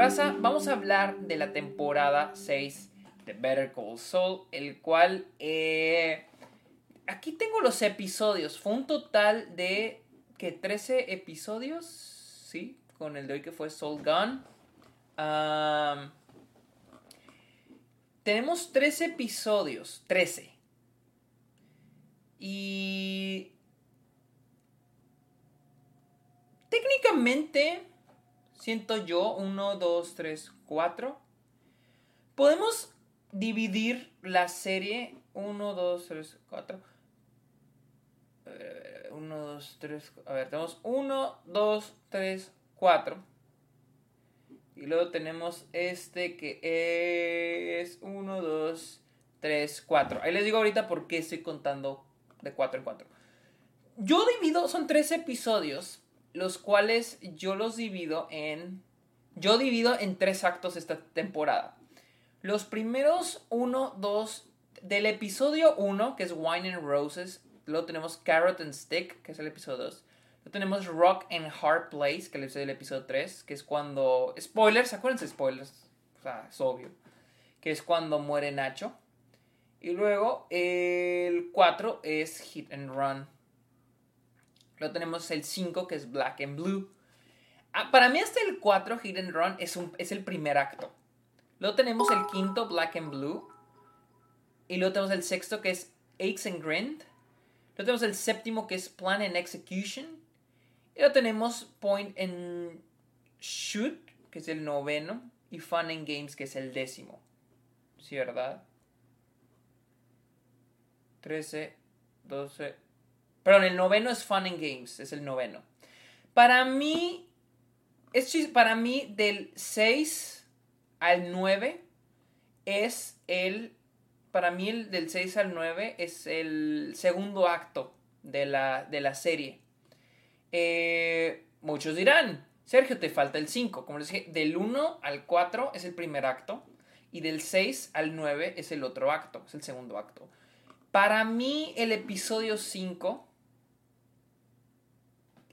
Vamos a hablar de la temporada 6 de Better Call Saul, el cual... Eh, aquí tengo los episodios. Fue un total de... que 13 episodios, ¿sí? Con el de hoy que fue Soul Gun. tenemos 13 episodios. 13. Y... Técnicamente siento yo, 1, 2, 3, 4. Podemos dividir la serie 1, 2, 3, 4. 1, 2, 3, a ver, tenemos 1, 2, 3, 4. Y luego tenemos este que es 1, 2, 3, 4. Ahí les digo ahorita por qué estoy contando de 4 en 4. Yo divido, son 3 episodios los cuales yo los divido en... Yo divido en tres actos esta temporada. Los primeros uno, dos, del episodio 1, que es Wine and Roses, luego tenemos Carrot and Stick, que es el episodio 2. Luego tenemos Rock and Hard Place, que es el episodio 3, que es cuando... Spoilers, acuérdense spoilers, o sea, es obvio. Que es cuando muere Nacho. Y luego el 4 es Hit and Run, Luego tenemos el 5 que es Black and Blue. Ah, para mí hasta el 4 Hit and Run es, un, es el primer acto. Luego tenemos el quinto Black and Blue. Y luego tenemos el sexto que es Aches and Grind. Luego tenemos el séptimo que es Plan and Execution. Y luego tenemos Point and Shoot, que es el noveno. Y Fun and Games, que es el décimo. ¿Sí, verdad? 13, 12, Perdón, el noveno es Fun and Games, es el noveno. Para mí, es para mí del 6 al 9 es el, para mí el del 6 al 9 es el segundo acto de la, de la serie. Eh, muchos dirán, Sergio, te falta el 5. Como les dije, del 1 al 4 es el primer acto y del 6 al 9 es el otro acto, es el segundo acto. Para mí el episodio 5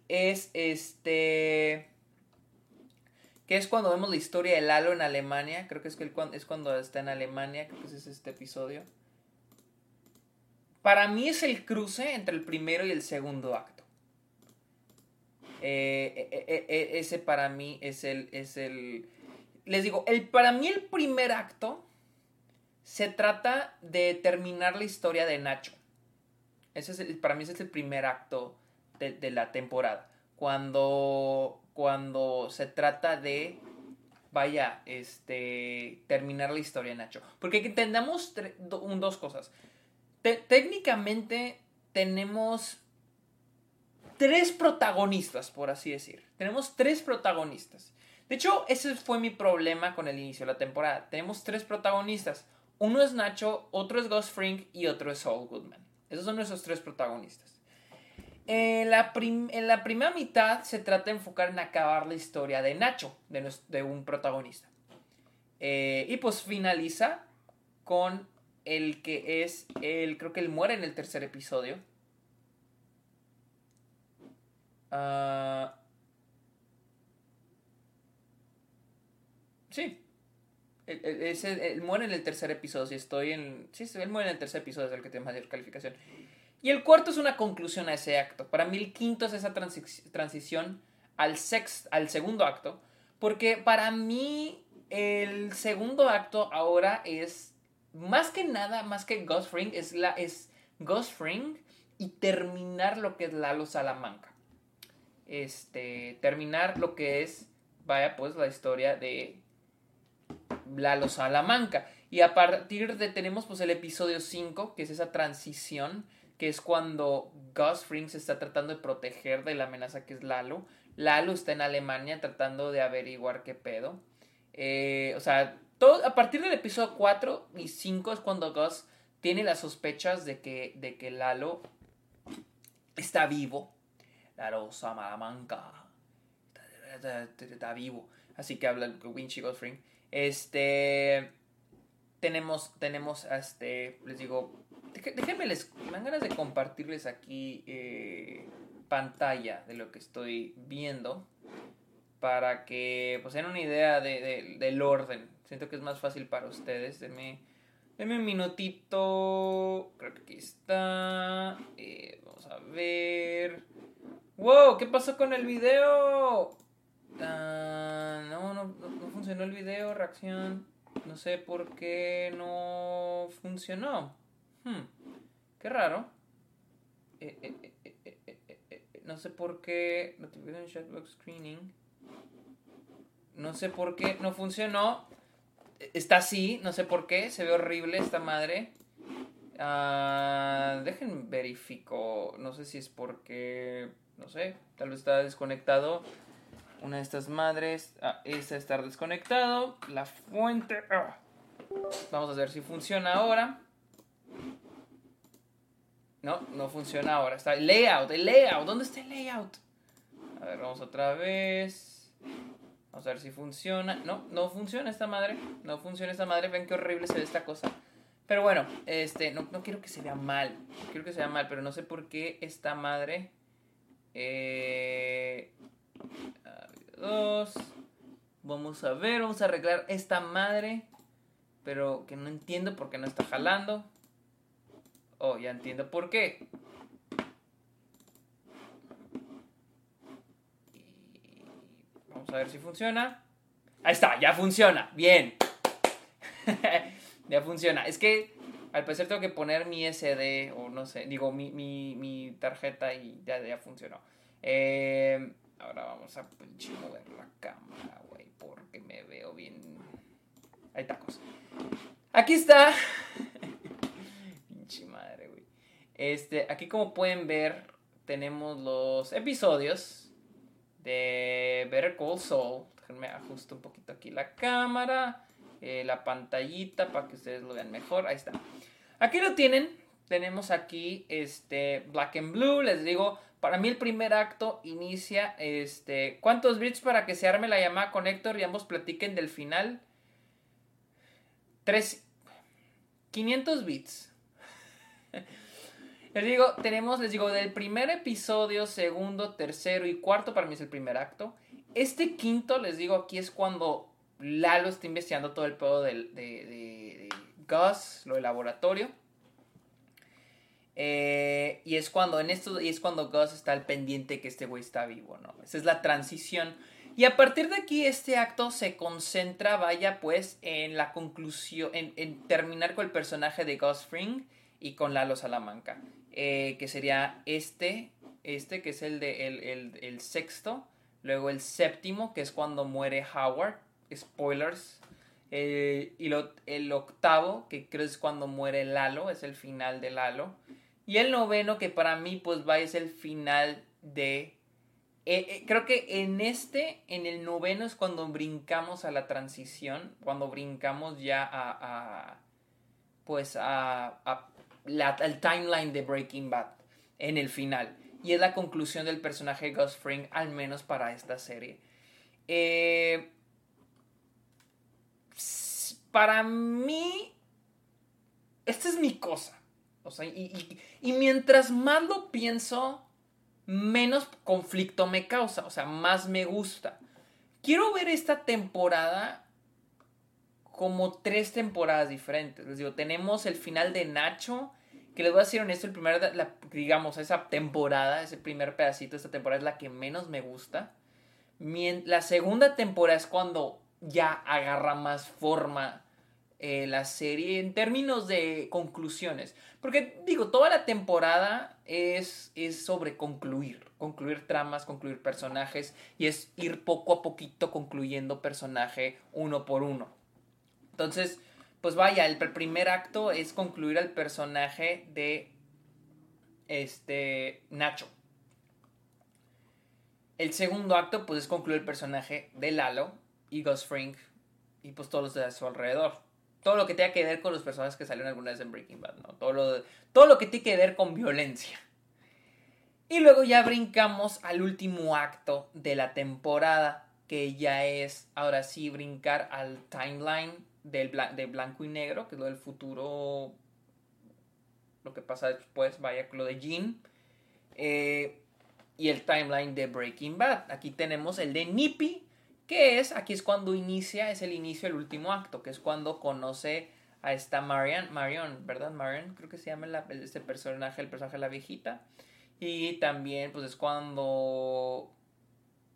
es este que es cuando vemos la historia de Lalo en Alemania, creo que es, es cuando está en Alemania, creo que es este episodio. Para mí es el cruce entre el primero y el segundo acto. Eh, eh, eh, ese para mí es el, es el... Les digo, el, para mí el primer acto se trata de terminar la historia de Nacho. Ese es para mí ese es el primer acto de, la temporada. Cuando, cuando se trata de, vaya, este, terminar la historia Nacho. Porque entendamos dos cosas. técnicamente tenemos tres protagonistas, por así decir. Tenemos tres protagonistas. De hecho, ese fue mi problema con el inicio de la temporada. Tenemos tres protagonistas. Uno es Nacho, otro es Ghost Frink y otro es Saul Goodman. Esos son nuestros tres protagonistas. En la, primera mitad se trata de enfocar en acabar la historia de Nacho, de, un protagonista. Eh, y pues finaliza con el que es el, creo que él muere en el tercer episodio. Uh, sí. Él, muere en el tercer episodio. Si estoy en. Sí, él muere en el tercer episodio, es el que tiene mayor calificación. Y el cuarto es una conclusión a ese acto. Para mí el quinto es esa transición al, al segundo acto. Porque para mí el segundo acto ahora es más que nada, más que Ghost Ring, es, la, es Ghost Ring y terminar lo que es Lalo Salamanca. Este, terminar lo que es, vaya pues, la historia de Lalo Salamanca. Y a partir de, tenemos pues el episodio 5, que es esa transición que es cuando Gus Fring se está tratando de proteger de la amenaza que es Lalo. Lalo está en Alemania tratando de averiguar qué pedo. Eh, o sea, todo, a partir del episodio 4 y 5 es cuando Gus tiene las sospechas de que, de que Lalo está vivo. Lalo Salamanca está, está, vivo. Así que habla Winchy Gus Fring. Este. Tenemos, tenemos, este, les digo, déjenme les, me dan ganas de compartirles aquí eh, pantalla de lo que estoy viendo. para que pues tengan una idea de, del orden. Siento que es más fácil para ustedes. Denme, un minutito. Creo que aquí está. Eh, vamos a ver. ¡Wow! ¿Qué pasó con el video? Ah, no, no, no funcionó el video, reacción. No sé por qué no funcionó. Hmm, qué raro. Eh, eh, eh, no sé por qué. Notification Screening. No sé por qué no funcionó. Está así, no sé por qué. Se ve horrible esta madre. Uh, dejen verifico. No sé si es porque. No sé. Tal vez está desconectado. Una de estas madres. Ah, esta está desconectado. La fuente. Ah. Vamos a ver si funciona ahora. No, no funciona ahora. Está el layout, el layout. ¿Dónde está el layout? A ver, vamos otra vez. Vamos a ver si funciona. No, no funciona esta madre. No funciona esta madre. Ven qué horrible se ve esta cosa. Pero bueno, este, no, quiero que se vea mal. quiero que se vea mal, pero no sé por qué esta madre. Eh, dos. Vamos a ver, vamos a arreglar esta madre. Pero que no entiendo por qué no está jalando. Oh, ya entiendo por qué. vamos a ver si funciona. Ahí está, ya funciona. Bien. ya funciona. Es que al parecer tengo que poner mi SD o no sé, digo mi, mi, tarjeta y ya, ya funcionó. Eh, ahora vamos a mover la cámara, güey, porque me veo bien. Hay tacos. Aquí está. Pinche madre, güey. Este, aquí como pueden ver, tenemos los episodios de Better Call Saul. Déjenme ajusto un poquito aquí la cámara. Eh, la pantallita para que ustedes lo vean mejor. Ahí está. Aquí lo tienen. Tenemos aquí este Black and Blue. Les digo, para mí el primer acto inicia este. ¿Cuántos bits para que se arme la llamada con Héctor y ambos platiquen del final? Tres. 500 bits. Les digo, tenemos, les digo, del primer episodio, segundo, tercero y cuarto, para mí es el primer acto. Este quinto, les digo, aquí es cuando Lalo está investigando todo el pedo de, de, Gus, lo del laboratorio. Eh, y es cuando en esto y es cuando Gus está al pendiente que este güey está vivo, ¿no? Esa es la transición. Y a partir de aquí este acto se concentra, vaya, pues, en la conclusión, en, terminar con el personaje de Gus Fring y con Lalo Salamanca, eh, que sería este, este que es el de el sexto, luego el séptimo, que es cuando muere Howard, spoilers. Eh, y el octavo, que creo es cuando muere Lalo, es el final de Lalo. Y el noveno, que para mí, pues va, es el final de. Eh, creo que en este, en el noveno es cuando brincamos a la transición, cuando brincamos ya a. pues a al timeline de Breaking Bad, en el final. Y es la conclusión del personaje Gus Fring, al menos para esta serie. Eh para mí, esta es mi cosa. O sea, y, mientras más lo pienso, menos conflicto me causa. O sea, más me gusta. Quiero ver esta temporada como tres temporadas diferentes. Les digo, tenemos el final de Nacho, que les voy a decir honesto, el primer, digamos, esa temporada, ese primer pedacito de esta temporada es la que menos me gusta. La segunda temporada es cuando ya agarra más forma eh, la serie en términos de conclusiones. Porque digo, toda la temporada es, es sobre concluir, concluir tramas, concluir personajes y es ir poco a poquito concluyendo personaje uno por uno. Entonces, pues vaya, el primer acto es concluir al personaje de este Nacho. El segundo acto, pues es concluir el personaje de Lalo y Gus Fring y pues todos los de su alrededor todo lo que tenga que ver con los personajes que salieron alguna vez en Breaking Bad, ¿no? Todo lo, todo lo que tiene que ver con violencia. Y luego ya brincamos al último acto de la temporada, que ya es, ahora sí, brincar al timeline del de blanco y negro, que es lo del futuro, lo que pasa después, vaya, lo de Jean. Eh, y el timeline de Breaking Bad. Aquí tenemos el de Nippy, Que es, aquí es cuando inicia, es el inicio del último acto, que es cuando conoce a esta Marion, Marion, ¿verdad? Marion, creo que se llama este personaje, el personaje de la viejita. Y también, pues es cuando,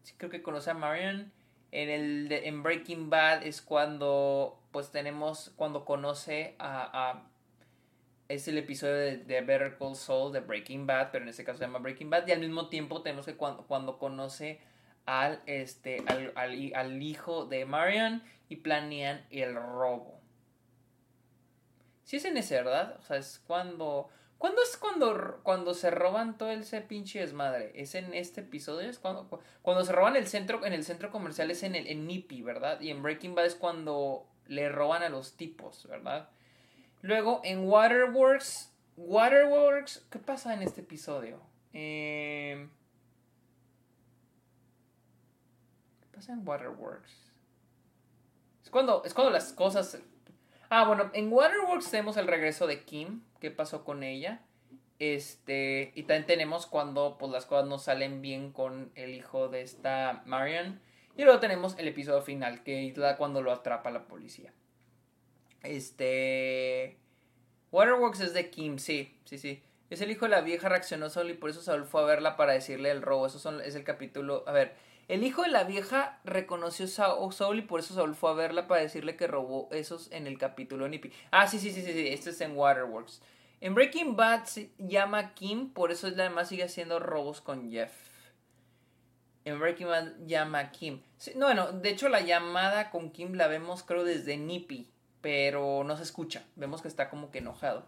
sí, creo que conoce a Marion. En, el, en Breaking Bad es cuando, pues tenemos, cuando conoce a, es el episodio de, Better Call Saul de Breaking Bad, pero en este caso se llama Breaking Bad. Y al mismo tiempo tenemos que cuando, cuando conoce al, este, al, al, hijo de Marion y planean el robo. Si es en ese, ¿verdad? O sea, es cuando... ¿Cuándo es cuando, cuando se roban todo ese pinche desmadre? ¿Es en este episodio? ¿Es cuando, cuando se roban el centro, en el centro comercial es en el en Nippy, ¿verdad? Y en Breaking Bad es cuando le roban a los tipos, ¿verdad? Luego en Waterworks. Waterworks. ¿Qué pasa en este episodio? Eh, ¿Qué pasa en Waterworks? Es cuando, es cuando las cosas. Ah, bueno, en Waterworks tenemos el regreso de Kim. ¿Qué pasó con ella? Este. Y también tenemos cuando pues, las cosas no salen bien con el hijo de esta Marion. Y luego tenemos el episodio final, que es cuando lo atrapa la policía. Este. Waterworks es de Kim, sí, sí, sí. Es el hijo de la vieja, reaccionó solo y por eso Saul fue a verla para decirle el robo. Eso son, es el capítulo. A ver, el hijo de la vieja reconoció a Saul y por eso Saul fue a verla para decirle que robó esos en el capítulo Nippy. Ah, sí, sí, sí, sí, sí. Este es en Waterworks. En Breaking Bad se llama Kim, por eso además sigue haciendo robos con Jeff. En Breaking Bad llama Kim. no, bueno, de hecho la llamada con Kim la vemos creo desde Nippy pero no se escucha. Vemos que está como que enojado.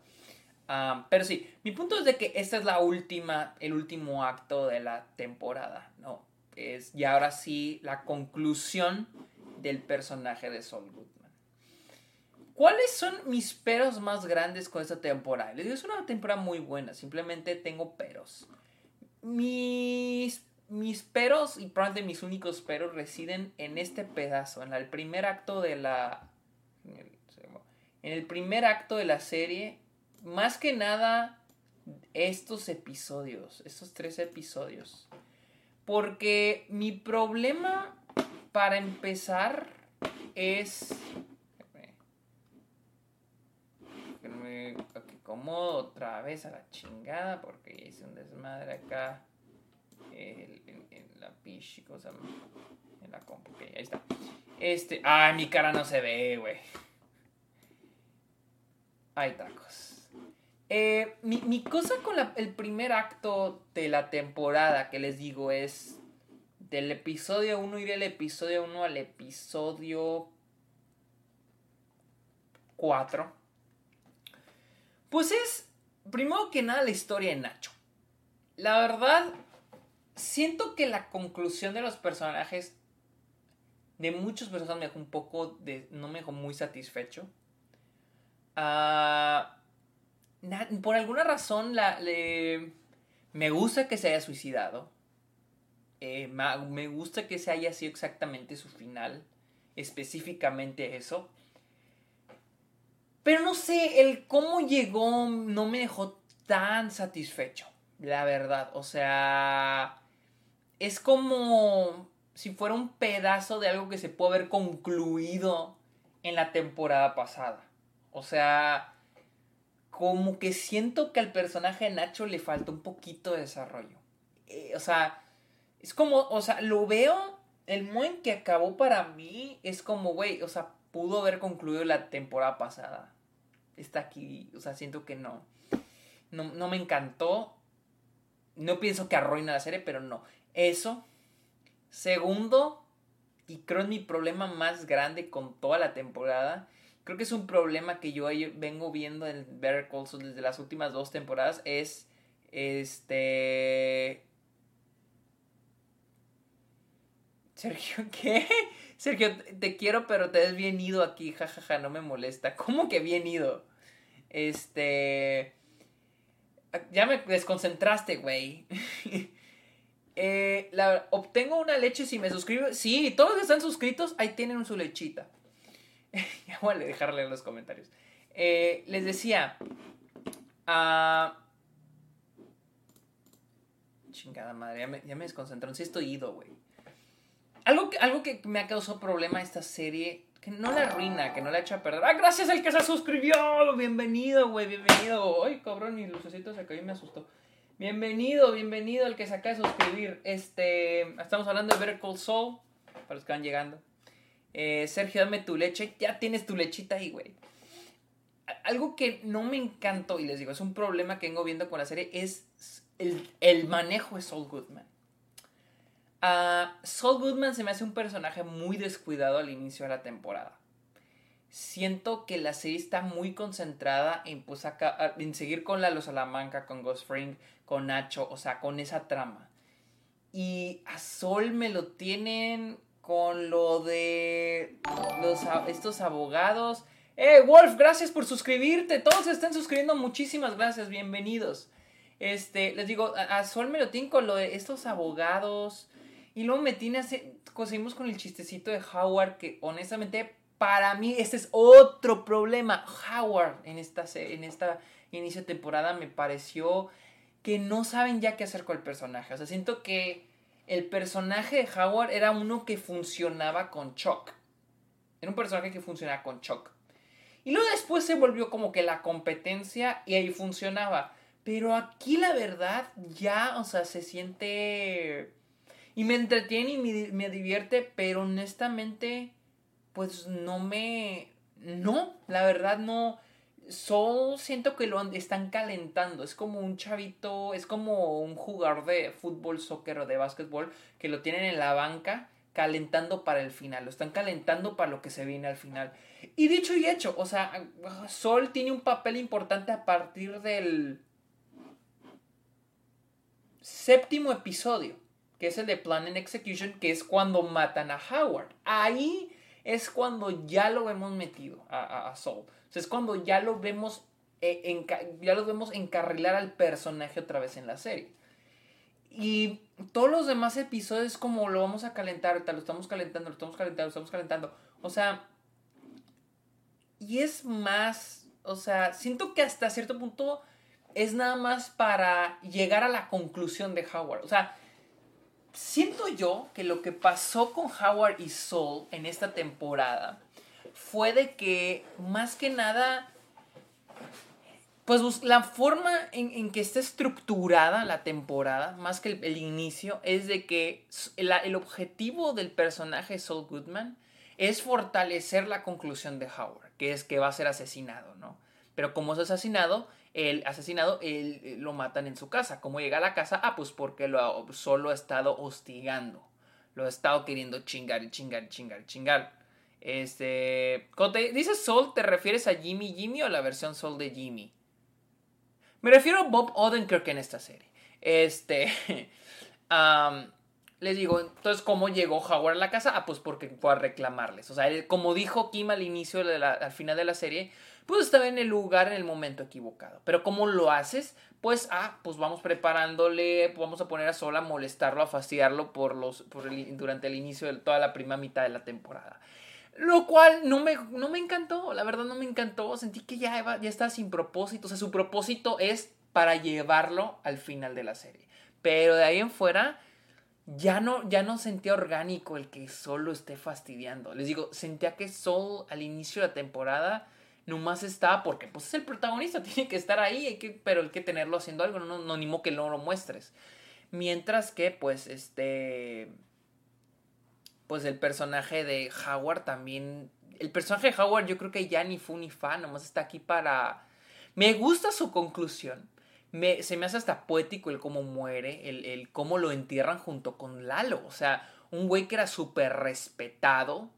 Pero sí, mi punto es de que esta es la última, el último acto de la temporada, ¿no? Es ya ahora sí la conclusión del personaje de Saul Goodman. ¿Cuáles son mis peros más grandes con esta temporada? Les digo, es una temporada muy buena, simplemente tengo peros. Mis, mis peros, y probablemente mis únicos peros, residen en este pedazo, en el primer acto de la en el primer acto de la serie, más que nada estos episodios, estos tres episodios. Porque mi problema para empezar es... Me acomodo otra vez a la chingada porque hice un desmadre acá en, la pichi, cosa en la compu. Ok, ahí está. Este, ay, mi cara no se ve, güey. Hay tacos. Eh, mi, cosa con el primer acto de la temporada que les digo es del episodio 1 ir del episodio 1 al episodio 4. Pues es, primero que nada, la historia de Nacho. La verdad, siento que la conclusión de los personajes, de muchas personas me dejó un poco de, no me dejó muy satisfecho. Ah, por alguna razón la, me gusta que se haya suicidado. Eh, me gusta que se haya sido exactamente su final. Específicamente eso. Pero no sé, el cómo llegó no me dejó tan satisfecho. La verdad. O sea. Es como si fuera un pedazo de algo que se puede haber concluido en la temporada pasada. O sea, como que siento que al personaje de Nacho le falta un poquito de desarrollo. Eh, o sea, es como, o sea, lo veo, el modo que acabó para mí es como, güey, o sea, pudo haber concluido la temporada pasada. Está aquí, o sea, siento que no. No, no me encantó. No pienso que arruina la serie, pero no. Eso. Segundo, y creo es mi problema más grande con toda la temporada, creo que es un problema que yo vengo viendo en Better Call Saul desde las últimas dos temporadas es este Sergio, ¿qué? Sergio, te quiero, pero te ves bien ido aquí, jajaja, no me molesta. ¿Cómo que bien ido? Este... Ya me desconcentraste, güey. eh, obtengo una leche si me suscribo. Sí, todos los que están suscritos, ahí tienen su lechita. ya voy a dejarle en los comentarios. Eh, les decía. Uh, chingada madre, ya me, ya me desconcentraron. Sí estoy ido, güey. algo que, algo que me ha causado problema esta serie, que no la arruina, que no la echa a perder. ¡Ah, gracias al que se suscribió! Bienvenido, güey, bienvenido. Ay, cabrón, mi lucecito se cayó y me asustó. Bienvenido, bienvenido al que se acaba de suscribir. Este, estamos hablando de Better Call Saul, para los que van llegando. Eh, Sergio, dame tu leche. Ya tienes tu lechita ahí, güey. Algo que no me encantó, y les digo, es un problema que vengo viendo con la serie, es el, el manejo de Saul Goodman. Saul Goodman se me hace un personaje muy descuidado al inicio de la temporada. Siento que la serie está muy concentrada en, pues, en seguir con la Los Salamanca, con Ghost Fring, con Nacho, o sea, con esa trama. Y a Sol me lo tienen con lo de los, estos abogados. ¡Eh, Wolf! Gracias por suscribirte. Todos se están suscribiendo. Muchísimas gracias. Bienvenidos. Este, les digo, a, Sol me lo tienen con lo de estos abogados. Y luego me tiene así, conseguimos con el chistecito de Howard, que honestamente para mí este es otro problema. Howard en esta, en esta inicio de temporada me pareció que no saben ya qué hacer con el personaje. O sea, siento que el personaje de Howard era uno que funcionaba con Chuck. Era un personaje que funcionaba con Chuck. Y luego después se volvió como que la competencia y ahí funcionaba. Pero aquí la verdad ya, o sea, se siente y me entretiene y me, divierte, pero honestamente, pues no me... No, la verdad no. Solo siento que lo están calentando. Es como un chavito, es como un jugador de fútbol, soccer o de básquetbol que lo tienen en la banca calentando para el final. Lo están calentando para lo que se viene al final. Y dicho y hecho, o sea, Sol tiene un papel importante a partir del séptimo episodio que es el de Plan and Execution, que es cuando matan a Howard. Ahí es cuando ya lo vemos metido a, a, Saul. O sea, es cuando ya lo vemos eh, ya vemos encarrilar al personaje otra vez en la serie. Y todos los demás episodios como lo vamos a calentar, lo estamos calentando, lo estamos calentando, lo estamos calentando. O sea, y es más, o sea, siento que hasta cierto punto es nada más para llegar a la conclusión de Howard. O sea, siento yo que lo que pasó con Howard y Soul en esta temporada fue de que más que nada pues la forma en, que está estructurada la temporada, más que el, inicio, es de que el, el, objetivo del personaje Saul Goodman es fortalecer la conclusión de Howard, que es que va a ser asesinado, ¿no? Pero como es asesinado, el asesinado, él, eh, lo matan en su casa. ¿Cómo llega a la casa? Ah, pues porque lo solo ha estado hostigando. Lo ha estado queriendo chingar y chingar y chingar y chingar. Este. Cuando te dices Soul, ¿te refieres a Jimmy Jimmy o la versión Soul de Jimmy? Me refiero a Bob Odenkirk en esta serie. Este. les digo, entonces, ¿cómo llegó Howard a la casa? Ah, pues porque fue a reclamarles. O sea, como dijo Kim al inicio, de al final de la serie, pues estaba en el lugar en el momento equivocado. Pero ¿cómo lo haces? Pues, ah, pues vamos preparándole, vamos a poner a Sol a molestarlo, a fastidiarlo por los, durante el inicio de toda la primera mitad de la temporada. Lo cual no me, no me encantó, la verdad no me encantó. Sentí que ya, ya está sin propósito. O sea, su propósito es para llevarlo al final de la serie. Pero de ahí en fuera, ya no, ya no sentía orgánico el que solo esté fastidiando. Les digo, sentía que Sol al inicio de la temporada nomás está porque pues es el protagonista, tiene que estar ahí, que, pero hay que tenerlo haciendo algo, no, no, modo que no lo muestres. Mientras que pues este pues el personaje de Howard también el personaje de Howard yo creo que ya ni fu ni fa, nomás está aquí para me gusta su conclusión. Me, se me hace hasta poético el cómo muere, el, el cómo lo entierran junto con Lalo. O sea, un güey que era súper respetado,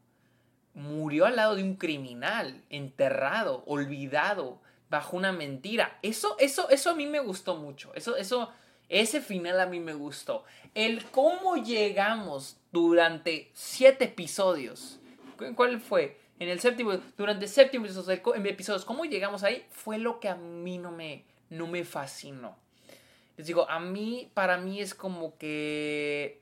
murió al lado de un criminal, enterrado, olvidado, bajo una mentira. Eso, eso, eso a mí me gustó mucho. Eso, eso, ese final a mí me gustó. El cómo llegamos durante siete episodios. ¿Cuál fue? En el séptimo, durante séptimo episodios, cómo llegamos ahí fue lo que a mí no me, no me fascinó. Les digo, a mí, para mí es como que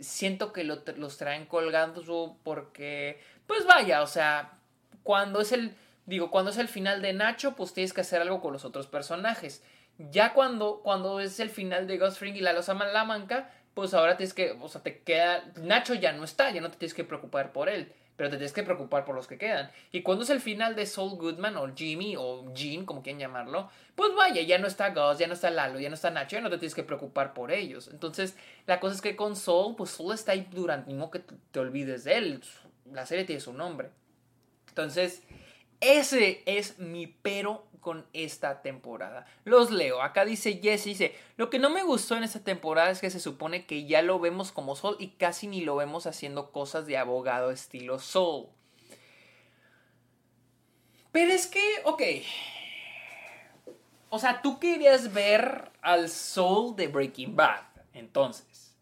siento que los traen colgando porque pues vaya, o sea, cuando es el, digo, cuando es el final de Nacho, pues tienes que hacer algo con los otros personajes. Ya cuando, cuando es el final de Ghost Fring y la Losa Manca, pues ahora tienes que, o sea, te queda, Nacho ya no está, ya no te tienes que preocupar por él, pero te tienes que preocupar por los que quedan. Y cuando es el final de Saul Goodman o Jimmy o Jean, como quieran llamarlo, pues vaya, ya no está Gus, ya no está Lalo, ya no está Nacho, ya no te tienes que preocupar por ellos. Entonces, la cosa es que con Saul, pues Saul está ahí durante, modo que te olvides de él, la serie tiene su nombre. Entonces, ese es mi pero con esta temporada. Los leo. Acá dice Jesse, dice, lo que no me gustó en esta temporada es que se supone que ya lo vemos como Sol y casi ni lo vemos haciendo cosas de abogado estilo Sol. Pero es que, ok. O sea, tú querías ver al Soul de Breaking Bad, entonces.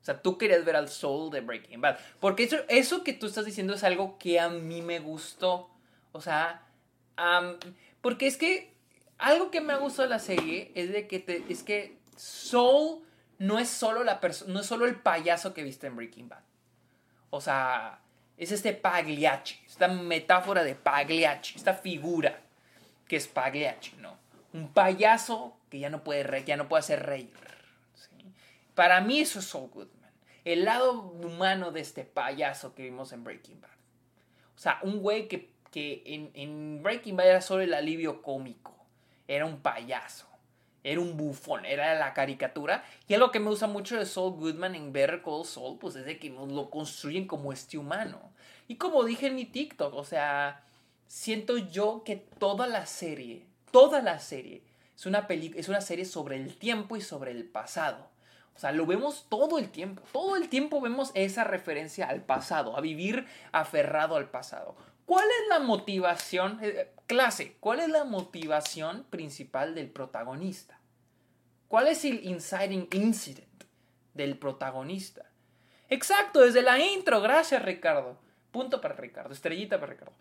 O sea, tú querías ver al Soul de Breaking Bad. Porque eso, eso que tú estás diciendo es algo que a mí me gustó. O sea, porque es que algo que me ha gustado de la serie es de que te, es que Soul no es solo la no es solo el payaso que viste en Breaking Bad. O sea, es este Pagliacci, esta metáfora de Pagliacci, esta figura que es Pagliacci, ¿no? Un payaso que ya no puede, re, ya no puede hacer reír. Para mí eso es Saul Goodman. El lado humano de este payaso que vimos en Breaking Bad. O sea, un güey que que en, Breaking Bad era solo el alivio cómico. Era un payaso. Era un bufón, era la caricatura. Y algo que me gusta mucho de Saul Goodman en Better Call Saul, pues es de que nos lo construyen como este humano. Y como dije en mi TikTok, o sea, siento yo que toda la serie, toda la serie, es una, es una serie sobre el tiempo y sobre el pasado. O sea, lo vemos todo el tiempo. Todo el tiempo vemos esa referencia al pasado, a vivir aferrado al pasado. ¿Cuál es la motivación, eh, clase, cuál es la motivación principal del protagonista? ¿Cuál es el inciting incident del protagonista? Exacto, desde la intro, gracias Ricardo. Punto para Ricardo, estrellita para Ricardo.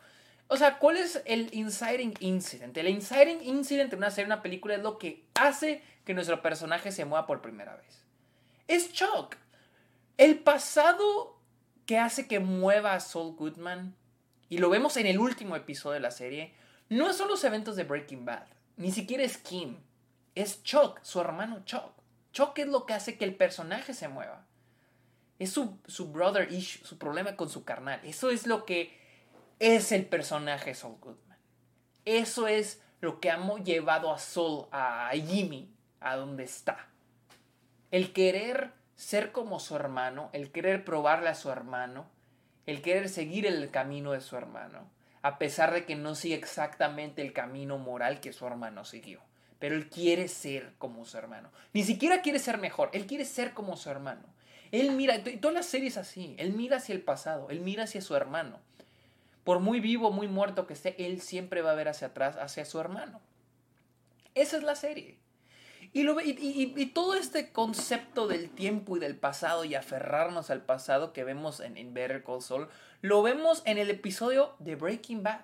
O sea, ¿cuál es el inciting incident? El inciting incident en una serie, una película es lo que hace que nuestro personaje se mueva por primera vez. Es Chuck. El pasado que hace que mueva a Saul Goodman y lo vemos en el último episodio de la serie, no son los eventos de Breaking Bad, ni siquiera es Kim, es Chuck, su hermano Chuck. Chuck es lo que hace que el personaje se mueva. Es su, brother issue, su problema con su carnal. Eso es lo que es el personaje Saul Goodman. Eso es lo que ha llevado a Saul, a Jimmy, a donde está. El querer ser como su hermano, el querer probarle a su hermano, el querer seguir el camino de su hermano, a pesar de que no sigue exactamente el camino moral que su hermano siguió. Pero él quiere ser como su hermano. Ni siquiera quiere ser mejor, él quiere ser como su hermano. Él mira, todas las series así, él mira hacia el pasado, él mira hacia su hermano. Por muy vivo, muy muerto que esté, él siempre va a ver hacia atrás, hacia su hermano. Esa es la serie. Y, todo este concepto del tiempo y del pasado y aferrarnos al pasado que vemos en, Better Call Saul, lo vemos en el episodio de Breaking Bad.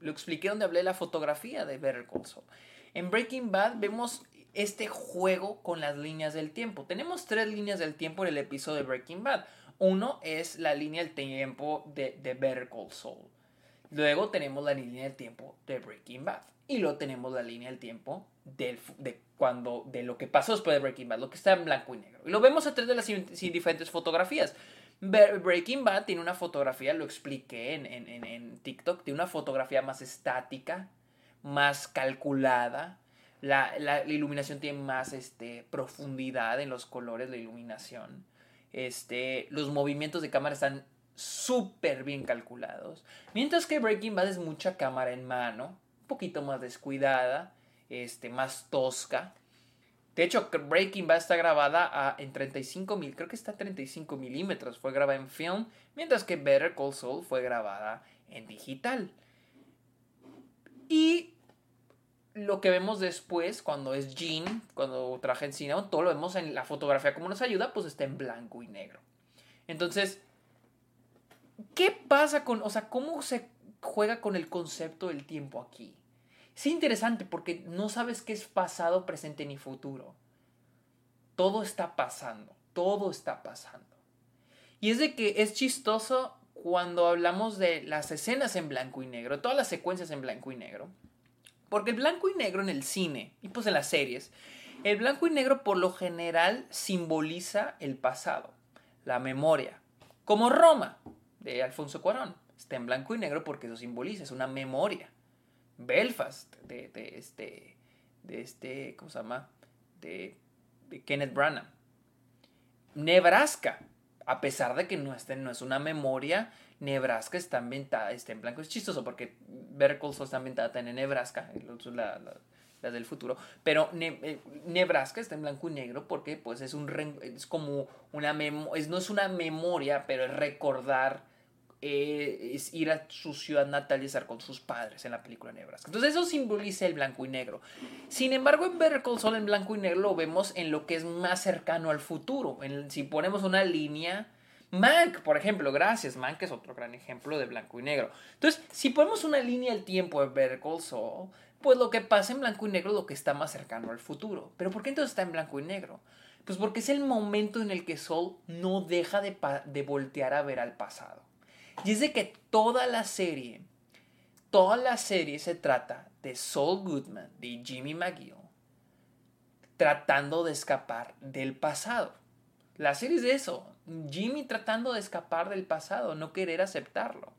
Lo expliqué donde hablé de la fotografía de Better Call Saul. En Breaking Bad vemos este juego con las líneas del tiempo. Tenemos tres líneas del tiempo en el episodio de Breaking Bad. Uno es la línea del tiempo de, Better Call Saul. Luego tenemos la línea del tiempo de Breaking Bad. Y luego tenemos la línea del tiempo de cuando de lo que pasó después de Breaking Bad, lo que está en blanco y negro. Y lo vemos a través de las diferentes fotografías. Breaking Bad tiene una fotografía, lo expliqué en, TikTok, tiene una fotografía más estática, más calculada. La, la, iluminación tiene más este, profundidad en los colores, la iluminación. Este, los movimientos de cámara están súper bien calculados. Mientras que Breaking Bad es mucha cámara en mano, un poquito más descuidada este, más tosca. De hecho, Breaking Bad está grabada en 35 mil, creo que está a 35 milímetros, fue grabada en film, mientras que Better Call Saul fue grabada en digital. Y lo que vemos después, cuando es Jean, cuando traje en cine, todo lo vemos en la fotografía como nos ayuda, pues está en blanco y negro. Entonces, ¿qué pasa con, o sea, cómo se juega con el concepto del tiempo aquí? Es interesante porque no sabes qué es pasado, presente ni futuro. Todo está pasando, todo está pasando. Y es de que es chistoso cuando hablamos de las escenas en blanco y negro, todas las secuencias en blanco y negro. Porque el blanco y negro en el cine y pues en las series El blanco y negro por lo general simboliza el pasado, la memoria, como Roma de Alfonso Cuarón. Está en blanco y negro porque eso simboliza, es una memoria. Belfast de, este, de este, ¿cómo se llama? De, Kenneth Branagh. Nebraska, a pesar de que no, esté, no es una memoria, Nebraska está ambientada, está en blanco. Es chistoso porque Better está ambientada en Nebraska, la, la, del futuro. Pero eh, Nebraska está en blanco y negro porque pues es, un, es como una memoria, no es una memoria, pero es recordar eh, es ir a su ciudad natal y estar con sus padres en la película Nebraska. Entonces eso simboliza el blanco y negro. Sin embargo, en Better Call Saul en blanco y negro lo vemos en lo que es más cercano al futuro. Si ponemos una línea... Mank, por ejemplo, gracias. Mank es otro gran ejemplo de blanco y negro. Entonces, si ponemos una línea al tiempo de Better Call Saul, pues lo que pasa en blanco y negro es lo que está más cercano al futuro. ¿Pero por qué entonces está en blanco y negro? Pues porque es el momento en el que Saul no deja de, de voltear a ver al pasado. Y es de que toda la serie, toda la serie se trata de Saul Goodman, de Jimmy McGill, tratando de escapar del pasado. La serie es de eso. Jimmy tratando de escapar del pasado, no querer aceptarlo.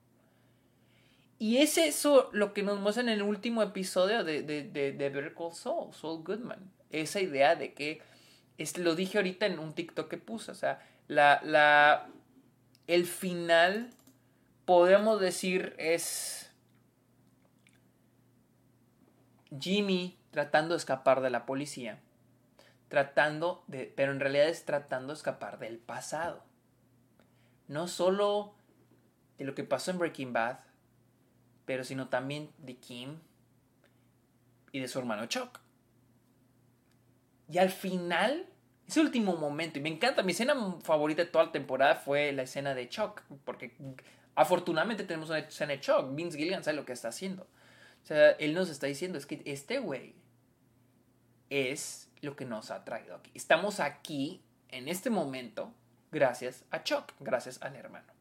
Y es eso lo que nos muestra en el último episodio de, de, de, de Better Saul Goodman. Esa idea de que, es, lo dije ahorita en un TikTok que puse, o sea, la, la, el final podemos decir es Jimmy tratando de escapar de la policía, tratando de, pero en realidad es tratando de escapar del pasado. No solo de lo que pasó en Breaking Bad, pero sino también de Kim y de su hermano Chuck. Y al final, ese último momento, y me encanta, mi escena favorita de toda la temporada fue la escena de Chuck, porque Afortunadamente tenemos una escena de shock. Vince Gilligan sabe lo que está haciendo. O sea, él nos está diciendo, es que este güey es lo que nos ha traído aquí. Estamos aquí, en este momento, gracias a Chuck, gracias al hermano.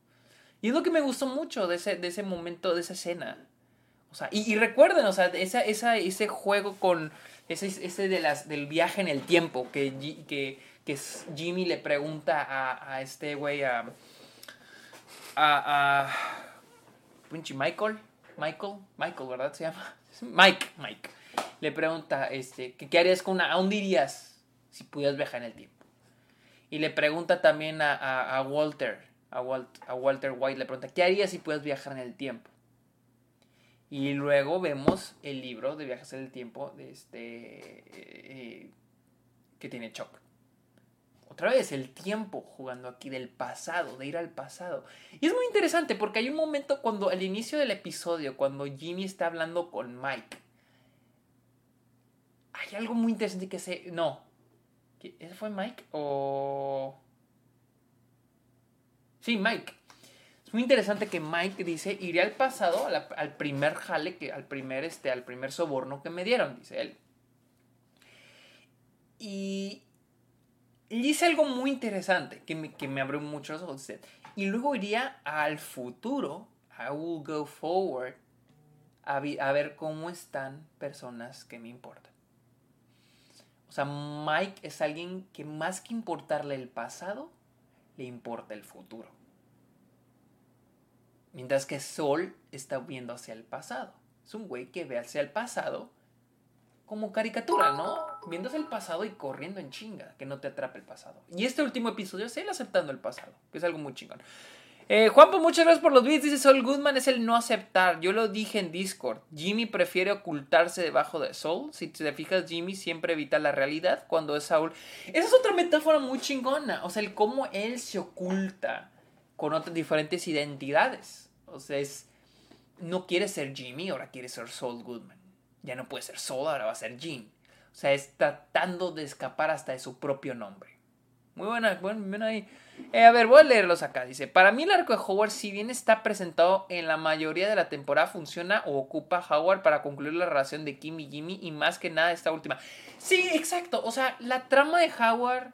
Y es lo que me gustó mucho de ese, de ese momento, de esa escena. O sea, y, recuerden, o sea, esa, esa, ese juego con ese, ese de las, del viaje en el tiempo que, que, que Jimmy le pregunta a, a este güey, a a, a Michael, Michael, Michael, ¿verdad? Se llama Mike, Mike. Le pregunta, este, ¿qué harías con una, a dónde irías si pudieras viajar en el tiempo? Y le pregunta también a, a, Walter, a, a Walter White, le pregunta, ¿qué harías si pudieras viajar en el tiempo? Y luego vemos el libro de viajes en el tiempo de este eh, que tiene Chuck otra vez el tiempo jugando aquí del pasado, de ir al pasado. Y es muy interesante porque hay un momento cuando al inicio del episodio, cuando Jimmy está hablando con Mike, hay algo muy interesante que se... No. ¿Ese fue Mike o...? Sí, Mike. Es muy interesante que Mike dice, iré al pasado, al primer jale, que, al, primer, este, al primer soborno que me dieron, dice él. Y, y dice algo muy interesante que me, que me abrió muchos ojos. Y luego iría al futuro, I will go forward, a, a ver cómo están personas que me importan. O sea, Mike es alguien que más que importarle el pasado, le importa el futuro. Mientras que Sol está viendo hacia el pasado. Es un güey que ve hacia el pasado como caricatura, ¿no? Viéndose el pasado y corriendo en chinga, que no te atrape el pasado. Y este último episodio es él aceptando el pasado, que es algo muy chingón. Eh, Juanpo, muchas gracias por los bits. Dice Sol Goodman es el no aceptar. Yo lo dije en Discord. Jimmy prefiere ocultarse debajo de Soul. Si te fijas, Jimmy siempre evita la realidad cuando es Saul. Esa es otra metáfora muy chingona. O sea, el cómo él se oculta con otras diferentes identidades. O sea, es. No quiere ser Jimmy, ahora quiere ser Saul Goodman ya no puede ser Soda, ahora va a ser Jean. O sea, es tratando de escapar hasta de su propio nombre. Muy buena, bueno, ahí. Eh, a ver, voy a leerlos acá. Dice, para mí el arco de Howard, si bien está presentado en la mayoría de la temporada, funciona o ocupa Howard para concluir la relación de Kim y Jimmy y más que nada esta última. Sí, exacto. O sea, la trama de Howard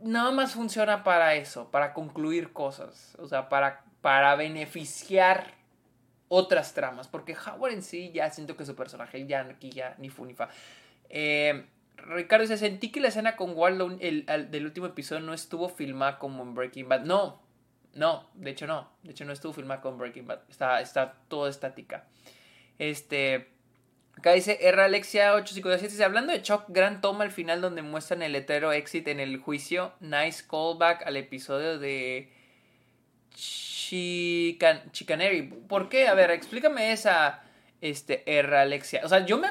nada más funciona para eso, para concluir cosas. O sea, para, para beneficiar otras tramas, porque Howard en sí ya siento que su personaje ya aquí ya ni fu ni fa. Eh, Ricardo dice, sentí que la escena con Walt el, del último episodio no estuvo filmada como en Breaking Bad. No, no, de hecho no. De hecho no estuvo filmada como Breaking Bad. Está, está todo estática. Este... Acá dice R. Alexia 857. Dice, hablando de Chuck, gran toma al final donde muestran el hetero exit en el juicio. Nice callback al episodio de Chican Chicanary. ¿Por qué? A ver, explícame esa este, R. Alexia. O sea, yo me...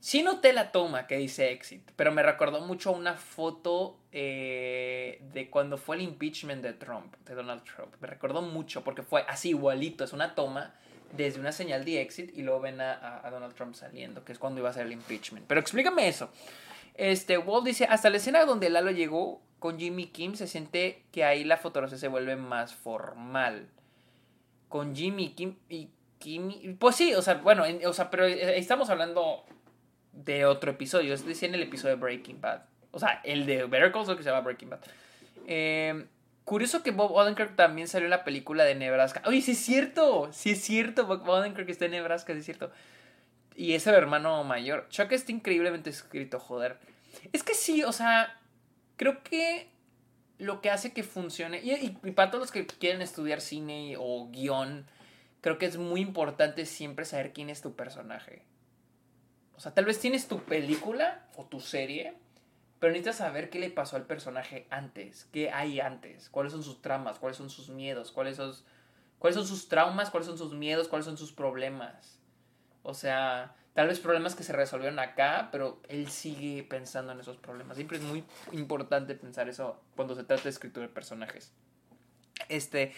Sí noté la toma que dice exit, pero me recordó mucho una foto eh, de cuando fue el impeachment de Trump, de Donald Trump. Me recordó mucho porque fue así igualito, es una toma desde una señal de exit y luego ven a, Donald Trump saliendo, que es cuando iba a ser el impeachment. Pero explícame eso. Este, Walt dice, hasta la escena donde Lalo llegó con Jimmy Kim se siente que ahí la fotografía se vuelve más formal. Con Jimmy Kim y Kim... Pues sí, o sea, bueno, o sea, pero estamos hablando de otro episodio. Es decir, en el episodio de Breaking Bad. O sea, el de Better Call Saul que se llama Breaking Bad. Eh, Curioso que Bob Odenkirk también salió en la película de Nebraska. Oye, sí es cierto, sí es cierto, Bob Odenkirk está en Nebraska, es cierto. Y es el hermano mayor. Chuck está increíblemente escrito, joder. Es que sí, o sea, creo que lo que hace que funcione, y, para todos los que quieren estudiar cine o guion, creo que es muy importante siempre saber quién es tu personaje. O sea, tal vez tienes tu película o tu serie, pero necesitas saber qué le pasó al personaje antes, qué hay antes, cuáles son sus tramas, cuáles son sus miedos, cuáles son, cuáles son sus traumas, cuáles son sus miedos, cuáles son sus problemas. O sea, tal vez problemas que se resolvieron acá, pero él sigue pensando en esos problemas. Siempre es muy importante pensar eso cuando se trata de escritura de personajes. Este.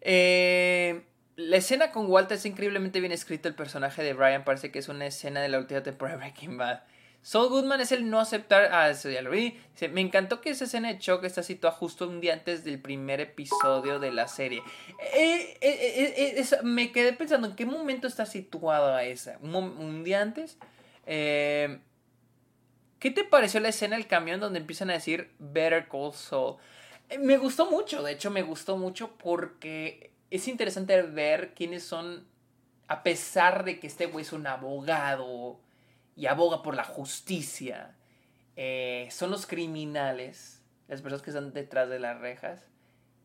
Eh, la escena con Walter es increíblemente bien escrita. El personaje de Brian parece que es una escena de la última temporada de Breaking Bad. Saul Goodman es el no aceptar. Ah, eso ya lo vi. me encantó que esa escena de Chuck está situada justo un día antes del primer episodio de la serie. Eh, eh, eh, me quedé pensando en qué momento está situada esa. ¿Un, día antes? ¿Qué te pareció la escena del camión donde empiezan a decir Better Call Saul? me gustó mucho, de hecho, me gustó mucho porque es interesante ver quiénes son. A pesar de que este güey es un abogado y aboga por la justicia. Eh, son los criminales, las personas que están detrás de las rejas,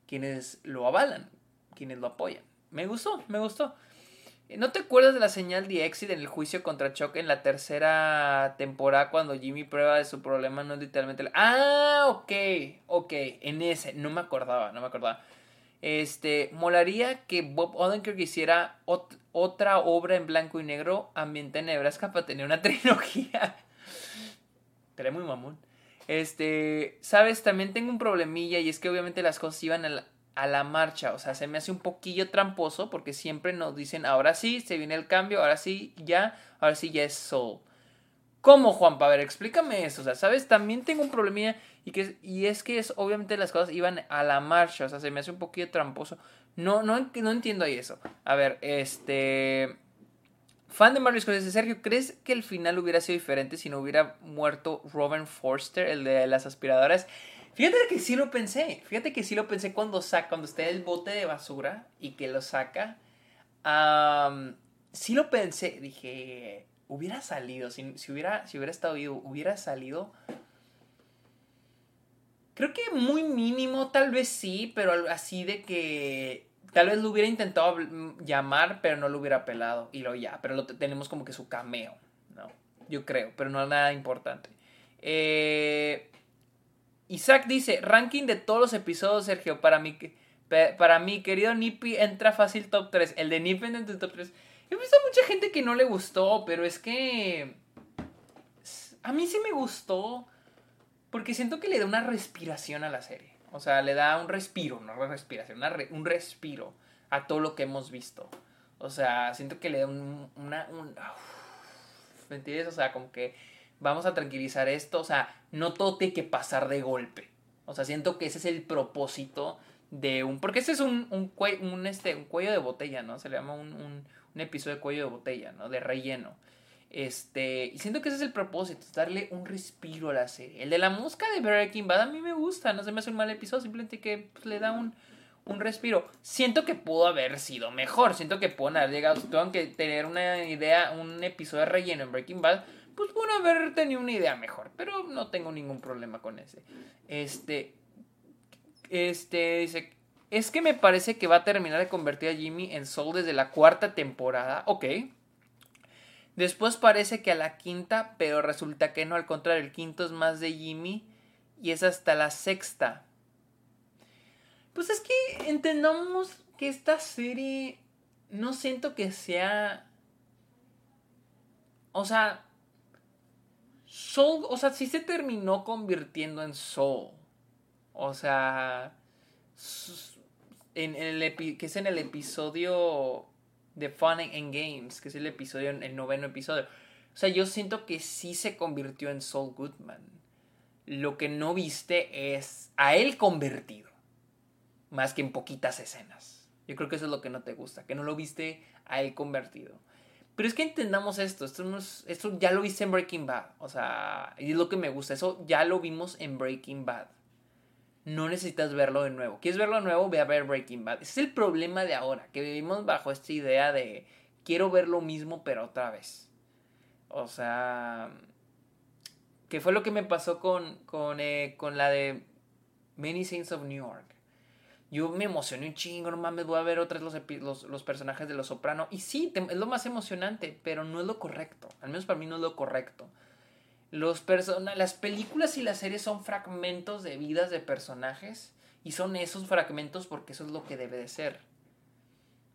quienes lo avalan, quienes lo apoyan. Me gustó, me gustó. Eh, ¿No te acuerdas de la señal de exit en el juicio contra Chuck en la tercera temporada cuando Jimmy prueba de su problema? No literalmente... Ah, ok, ok, en ese, no me acordaba, no me acordaba. Este, molaría que Bob Odenkirk hiciera otra obra en blanco y negro ambiente en Nebraska para tener una trilogía. Pero muy mamón. Este, sabes, también tengo un problemilla y es que obviamente las cosas iban a la, a la marcha. O sea, se me hace un poquillo tramposo porque siempre nos dicen, ahora sí, se viene el cambio, ahora sí, ya, ahora sí, ya es Soul. ¿Cómo, Juan? A ver, explícame eso. O sea, ¿sabes? También tengo un problemilla y, que, y es que es, obviamente las cosas iban a la marcha. O sea, se me hace un poquito tramposo. No, no, no entiendo ahí eso. A ver, este... Fan de Marvel Scorsese, Sergio, ¿crees que el final hubiera sido diferente si no hubiera muerto Robin Forster, el de las aspiradoras? Fíjate que sí lo pensé. Fíjate que sí lo pensé cuando saca, cuando está el bote de basura y que lo saca. sí lo pensé. Dije, hubiera salido, si, hubiera, si hubiera estado vivo, hubiera salido. Creo que muy mínimo, tal vez sí, pero así de que tal vez lo hubiera intentado llamar, pero no lo hubiera pelado. Y lo ya, pero lo tenemos como que su cameo, ¿no? Yo creo, pero no nada importante. Eh, Isaac dice, ranking de todos los episodios, Sergio, para mí, para mi querido Nippy entra fácil top 3. El de Nippy entra en top 3. He visto mucha gente que no le gustó, pero es que... A mí sí me gustó. Porque siento que le da una respiración a la serie. O sea, le da un respiro, no una respiración, un respiro a todo lo que hemos visto. O sea, siento que le da un, una... ¿Me entiendes? O sea, como que vamos a tranquilizar esto. O sea, no todo tiene que pasar de golpe. O sea, siento que ese es el propósito de un... Porque ese es un, un, un, este, un cuello de botella, ¿no? Se le llama un, un episodio de cuello de botella, ¿no? De relleno. Este, y siento que ese es el propósito, darle un respiro a la serie. El de la mosca de Breaking Bad a mí me gusta, no se me hace un mal episodio, simplemente que pues, le da un, un respiro. Siento que pudo haber sido mejor, siento que pudo haber llegado, tengo que tener una idea, un episodio de relleno en Breaking Bad, pues bueno haber tenido una idea mejor, pero no tengo ningún problema con ese. Este, este, dice, es que me parece que va a terminar de convertir a Jimmy en Soul desde la cuarta temporada, ok. Después parece que a la quinta, pero resulta que no, al contrario, el quinto es más de Jimmy y es hasta la sexta. Pues es que entendamos que esta serie no siento que sea... O sea, Soul, o sea, sí se terminó convirtiendo en Soul. O sea, en, el que es en el episodio de Fun and Games, que es el episodio, el noveno episodio. O sea, yo siento que sí se convirtió en Saul Goodman. Lo que no viste es a él convertido, más que en poquitas escenas. Yo creo que eso es lo que no te gusta, que no lo viste a él convertido. Pero es que entendamos esto, esto, no esto ya lo viste en Breaking Bad, o sea, y es lo que me gusta, eso ya lo vimos en Breaking Bad. No necesitas verlo de nuevo. ¿Quieres verlo de nuevo? Ve a ver Breaking Bad. Ese es el problema de ahora, que vivimos bajo esta idea de quiero ver lo mismo pero otra vez. O sea, ¿qué fue lo que me pasó con, con, eh, con la de Many Saints of New York? Yo me emocioné un chingo, no mames, voy a ver otras los, los, los personajes de Los Soprano. Y sí, es lo más emocionante, pero no es lo correcto. Al menos para mí no es lo correcto. Los las películas y las series son fragmentos de vidas de personajes. Y son esos fragmentos porque eso es lo que debe de ser.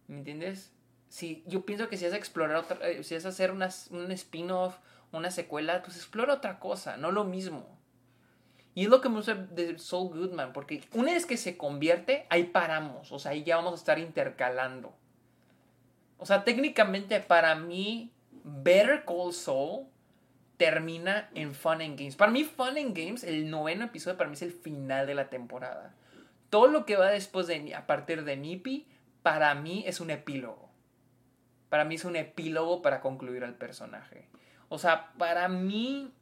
¿Me entiendes? Si, yo pienso que si a explorar otra, eh, si a hacer una, un spin-off, una secuela, pues explora otra cosa, no lo mismo. Y es lo que me gusta de Soul Goodman, porque una vez que se convierte, ahí paramos, o sea, ahí ya vamos a estar intercalando. O sea, técnicamente para mí, Better Call Saul termina en Fun and Games. Para mí, Fun and Games, el noveno episodio, para mí es el final de la temporada. Todo lo que va después de, a partir de Nippy, para mí es un epílogo. Para mí es un epílogo para concluir al personaje. O sea, para mí,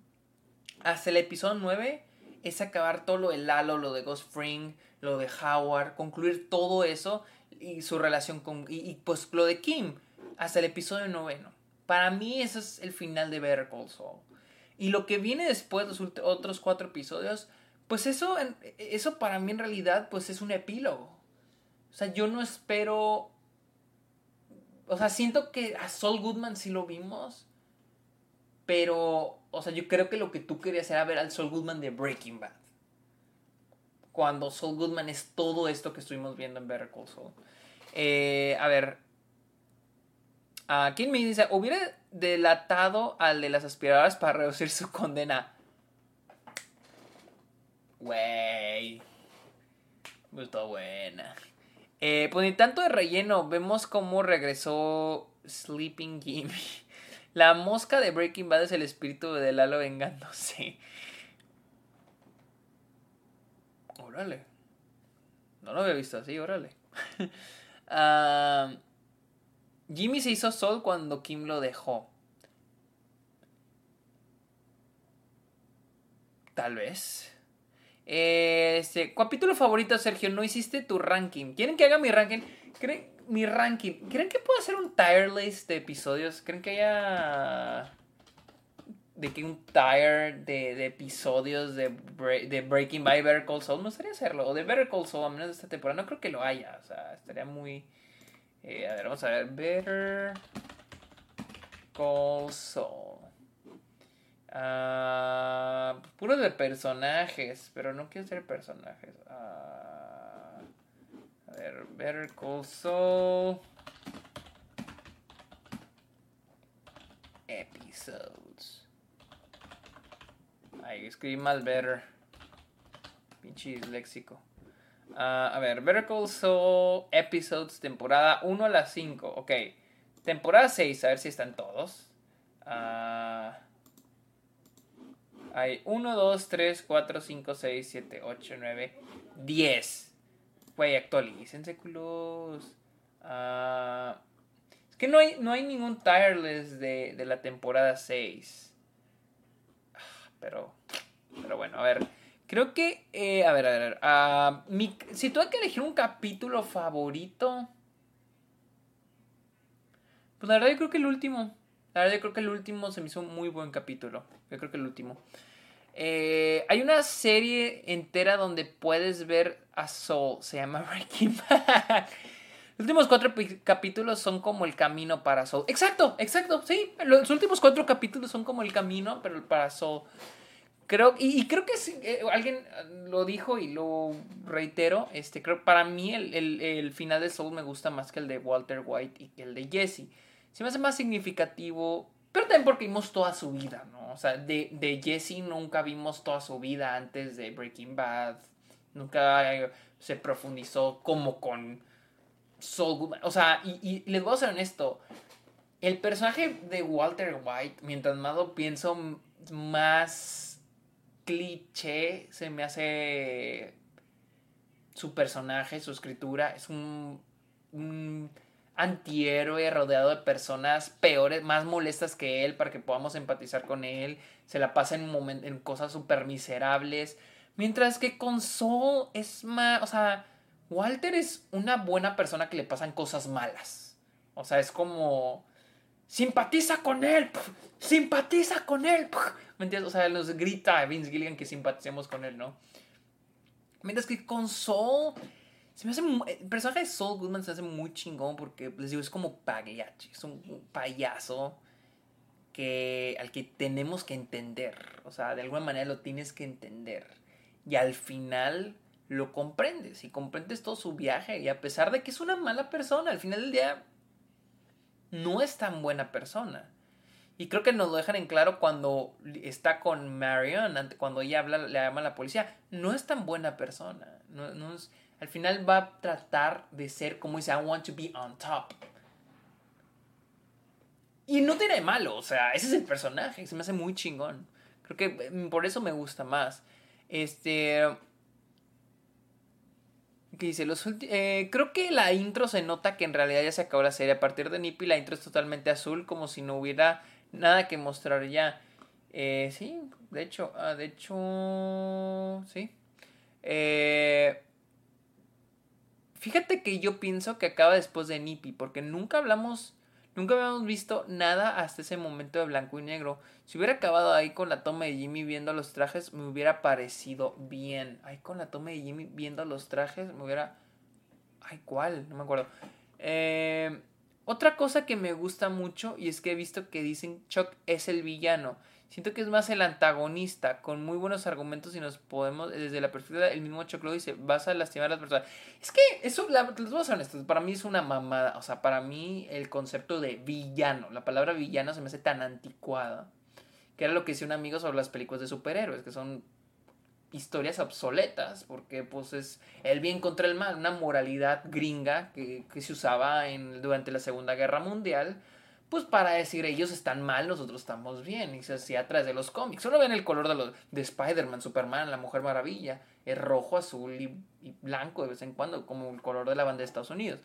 hasta el episodio 9 es acabar todo lo de Lalo, lo de Ghost Fring, lo de Howard, concluir todo eso y su relación con. Y, pues lo de Kim, hasta el episodio noveno. Para mí, ese es el final de Better Call Saul. Y lo que viene después, los otros cuatro episodios, pues eso, eso para mí en realidad, pues es un epílogo. O sea, yo no espero. O sea, siento que a Saul Goodman sí lo vimos. Pero o sea, yo creo que lo que tú querías era ver al Saul Goodman de Breaking Bad. Cuando Saul Goodman es todo esto que estuvimos viendo en Better Call Saul. Eh, a ver. ¿Quién me dice? Hubiera delatado al de las aspiradoras para reducir su condena. Wey. Está buena. Eh, pues ni tanto de relleno. Vemos cómo regresó Sleeping Jimmy. La mosca de Breaking Bad es el espíritu de Lalo vengándose. Órale. No lo había visto así, órale. Ah, Jimmy se hizo sol cuando Kim lo dejó. Tal vez. Este, capítulo favorito, Sergio. No hiciste tu ranking. ¿Quieren que haga mi ranking? ¿Creen? mi ranking. ¿Creen que puedo hacer un tire list de episodios? ¿Creen que haya. de que un tire de, episodios de, de Breaking by Better Call Saul? Me gustaría hacerlo. O de Better Call Saul, a menos de esta temporada. No creo que lo haya. O sea, estaría muy. Eh, a ver, vamos a ver. Better Call Saul. Uh, puro de personajes, pero no quiero ser personajes. Uh, a ver, Better Call Saul. Episodes. Ay, escribí mal Better. Pinche léxico. Uh, a ver, Better Call Saul Episodes, temporada 1 a las 5. Ok. Temporada 6, a ver si están todos. Uh, hay 1, 2, 3, 4, 5, 6, 7, 8, 9, 10. Güey, actualícense, culos. Ah, es que no hay, no hay ningún tireless de, de la temporada 6. Ah, pero, pero bueno, a ver. Creo que, eh, a ver, a ver, a ver. si tuve que elegir un capítulo favorito, pues la verdad yo creo que el último. La verdad, yo creo que el último se me hizo un muy buen capítulo. Yo creo que el último. Eh, hay una serie entera donde puedes ver a Soul. Se llama Breaking. Los últimos cuatro capítulos son como el camino para Soul. Exacto, exacto, sí. Los últimos cuatro capítulos son como el camino pero para Soul. Creo, y, creo que eh, alguien lo dijo y lo reitero. Este, creo para mí el, el, final de Soul me gusta más que el de Walter White y que el de Jesse. Se me hace más significativo, pero también porque vimos toda su vida, ¿no? O sea, de, de Jesse nunca vimos toda su vida antes de Breaking Bad. Nunca eh, se profundizó como con Soul Goodman. O sea, y, les voy a ser honesto. El personaje de Walter White, mientras más lo pienso, más se me hace su personaje, su escritura. Es un, un antihéroe rodeado de personas peores, más molestas que él para que podamos empatizar con él. Se la pasa en, en cosas súper miserables. Mientras que con Soul es más, o sea, Walter es una buena persona que le pasan cosas malas. O sea, es como simpatiza con él, simpatiza con él. ¿Me entiendes? O sea, nos grita a Vince Gilligan que simpaticemos con él, ¿no? Mientras que con Soul, se me hace, el personaje de Soul Goodman se hace muy chingón porque, les digo, es como Pagliacci, es un payaso que, al que tenemos que entender. O sea, de alguna manera lo tienes que entender. Y al final lo comprendes y comprendes todo su viaje. Y a pesar de que es una mala persona, al final del día no es tan buena persona. Y creo que nos lo dejan en claro cuando está con Marion, cuando ella habla, le llama a la policía. No es tan buena persona. No, es, al final va a tratar de ser como dice, I want to be on top. Y no tiene malo, o sea, ese es el personaje, se me hace muy chingón. Creo que mm, por eso me gusta más. Este dice, los eh, creo que la intro se nota que en realidad ya se acabó la serie. A partir de Nippy la intro es totalmente azul, como si no hubiera nada que mostrar ya. Eh, sí, de hecho, ah, de hecho, sí. Eh, fíjate que yo pienso que acaba después de Nippy, porque nunca hablamos Nunca habíamos visto nada hasta ese momento de blanco y negro. Si hubiera acabado ahí con la toma de Jimmy viendo los trajes, me hubiera parecido bien. Ahí con la toma de Jimmy viendo los trajes, me hubiera... Ay, ¿cuál? No me acuerdo. Eh, otra cosa que me gusta mucho y es que he visto que dicen Chuck es el villano. Siento que es más el antagonista, con muy buenos argumentos y nos podemos, desde la perspectiva, el mismo Chuck lo dice, vas a lastimar a las personas. Es que eso, la, les voy a honestos, para mí es una mamada. O sea, para mí el concepto de villano, la palabra villano se me hace tan anticuada, que era lo que decía un amigo sobre las películas de superhéroes, que son historias obsoletas, porque pues es el bien contra el mal, una moralidad gringa que, que se usaba en, durante la Segunda Guerra Mundial pues para decir ellos están mal, nosotros estamos bien. Y se hacía atrás de los cómics. Solo ven el color de, los, de Spider-Man, Superman, la Mujer Maravilla. Es rojo, azul y, blanco de vez en cuando, como el color de la banda de Estados Unidos.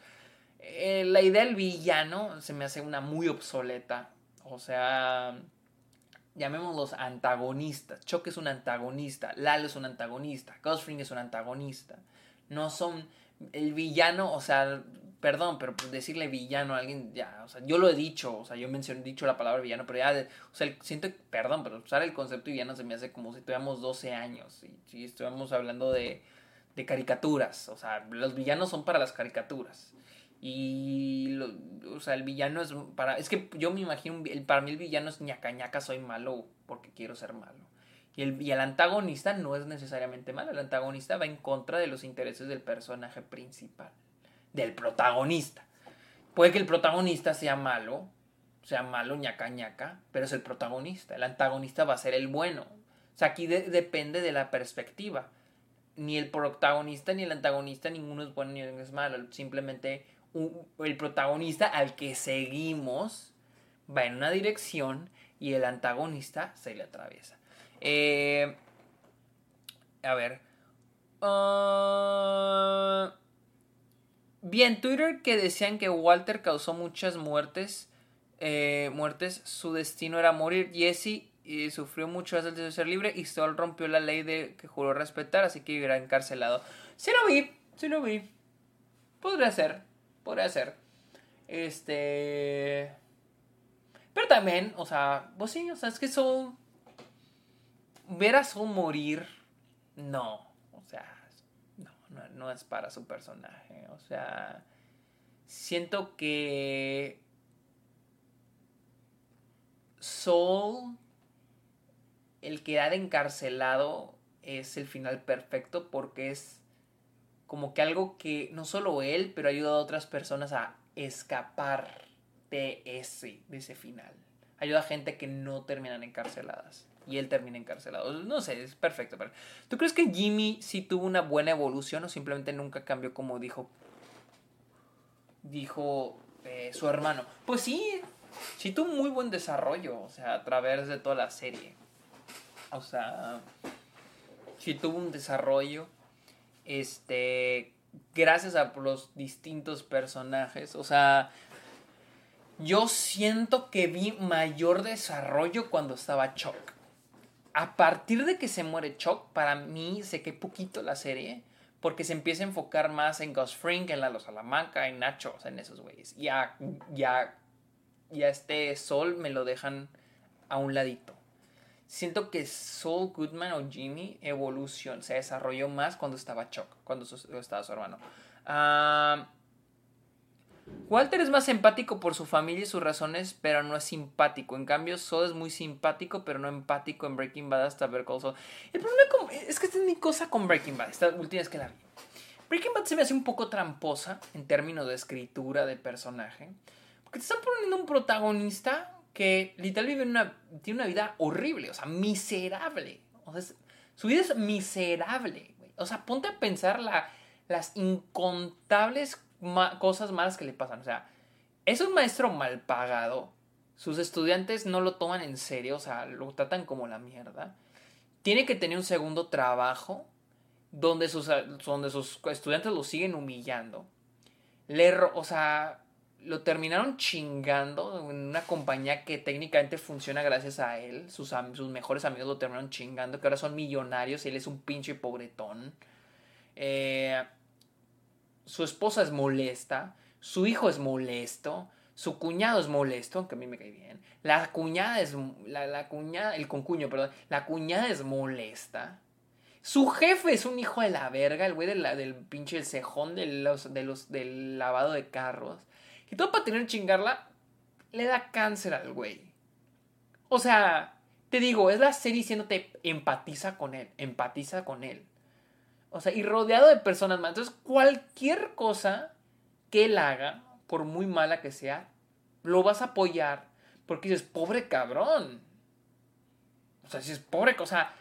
Eh, la idea del villano se me hace una muy obsoleta. O sea, llamémoslos antagonistas. Chuck es un antagonista, Lalo es un antagonista, Gosfring es un antagonista. No son el villano, o sea, perdón, pero decirle villano a alguien, ya, o sea, yo lo he dicho, o sea, yo mencioné, dicho la palabra villano, pero ya, o sea, siento, perdón, pero usar el concepto villano se me hace como si tuviéramos 12 años, y si estuviéramos hablando de, de caricaturas, o sea, los villanos son para las caricaturas. Y, o sea, el villano es para, es que yo me imagino, el, para mí el villano es ñaca ñaca, soy malo porque quiero ser malo. Y el, y el antagonista no es necesariamente malo, el antagonista va en contra de los intereses del personaje principal del protagonista. Puede que el protagonista sea malo, sea malo, ñaca ñaca, pero es el protagonista. El antagonista va a ser el bueno. O sea, aquí depende de la perspectiva. Ni el protagonista ni el antagonista, ninguno es bueno ni es malo. Simplemente el protagonista al que seguimos va en una dirección y el antagonista se le atraviesa. Eh, a ver. Uh, Vi en Twitter que decían que Walter causó muchas muertes. Eh, muertes, su destino era morir. Jesse eh, sufrió mucho antes de ser libre y Sol rompió la ley de que juró respetar, así que vivirá encarcelado. Sí lo vi, sí lo vi. Podría ser, podría ser. Este. Pero también, o sea, pues sí, o sea, es que Soul. Ver a Soul morir, no. O sea, no, no, no es para su personaje. O sea, siento que. Soul, el quedar encarcelado es el final perfecto porque es como que algo que no solo él, pero ayuda a otras personas a escapar de ese, de ese final. Ayuda a gente que no terminan encarceladas. Y él termina encarcelado. No sé, es perfecto. ¿Tú crees que Jimmy sí tuvo una buena evolución o simplemente nunca cambió como dijo dijo eh, su hermano? Pues sí, sí tuvo muy buen desarrollo, o sea, a través de toda la serie. O sea, sí tuvo un desarrollo. Este, gracias a los distintos personajes. O sea, yo siento que vi mayor desarrollo cuando estaba Chuck. A partir de que se muere Chuck, para mí se que poquito la serie. Porque se empieza a enfocar más en Gus Fring, en Lalo Salamanca, en Nacho, o sea, en esos güeyes. Ya, ya, ya este Sol me lo dejan a un ladito. Siento que Saul Goodman o Jimmy evolución, se desarrolló más cuando estaba Chuck, cuando estaba su hermano. Walter es más empático por su familia y sus razones, pero no es simpático. En cambio, Sod es muy simpático, pero no empático en Breaking Bad hasta ver Call El problema es que esta es mi cosa con Breaking Bad, esta última vez que la vi. Breaking Bad se me hace un poco tramposa en términos de escritura de personaje. Porque te están poniendo un protagonista que literalmente vive una, tiene una vida horrible, o sea, miserable. Su vida es miserable. O sea, ponte a pensar la, las incontables cosas malas que le pasan. O sea, es un maestro mal pagado. Sus estudiantes no lo toman en serio, o sea, lo tratan como la mierda. Tiene que tener un segundo trabajo donde sus, donde sus estudiantes lo siguen humillando. Le, o sea, lo terminaron chingando en una compañía que técnicamente funciona gracias a él. Sus, sus mejores amigos lo terminaron chingando, que ahora son millonarios y él es un pinche pobretón. Eh, su esposa es molesta, su hijo es molesto, su cuñado es molesto, aunque a mí me cae bien, la cuñada es, la, cuñada, el concuño, perdón, la cuñada es molesta, su jefe es un hijo de la verga, el güey de la, del pinche cejón de los, de los, del lavado de carros, y todo para tener chingarla, le da cáncer al güey. O sea, te digo, es la serie diciéndote empatiza con él, empatiza con él. O sea, y rodeado de personas más. Entonces, cualquier cosa que él haga, por muy mala que sea, lo vas a apoyar. Porque dices, pobre cabrón. O sea, si es pobre, o sea,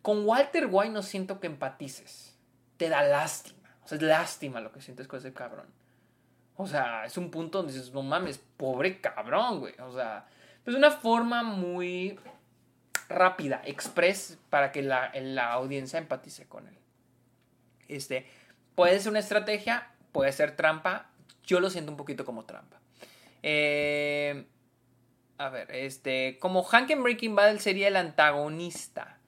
con Walter White no siento que empatices. Te da lástima. O sea, es lástima lo que sientes con ese cabrón. O sea, es un punto donde dices, no mames, pobre cabrón, güey. O sea, es una forma muy rápida, express, para que la, la audiencia empatice con él. Este, puede ser una estrategia, puede ser trampa. Yo lo siento un poquito como trampa. Eh, a ver, este, como Hank en Breaking Bad sería el antagonista.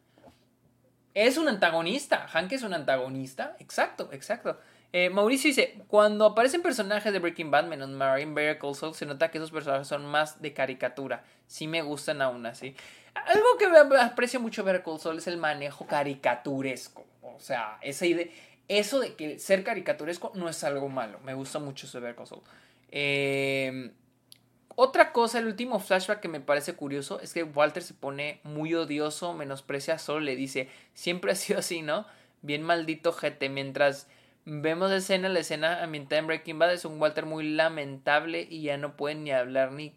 Es un antagonista. Hank es un antagonista. Exacto, exacto. Eh, Mauricio dice, cuando aparecen personajes de Breaking Bad menos Marine Bear Call se nota que esos personajes son más de caricatura. Sí me gustan aún así. Algo que me aprecio mucho de Better Call es el manejo caricaturesco. O sea, esa idea, eso de que ser caricaturesco no es algo malo. Me gusta mucho ese ver Eh, otra cosa, el último flashback que me parece curioso es que Walter se pone muy odioso, menosprecia a Sol, le dice, siempre ha sido así, ¿no? Bien maldito gente. Mientras vemos escena, la escena ambientada en Breaking Bad es un Walter muy lamentable y ya no puede ni hablar ni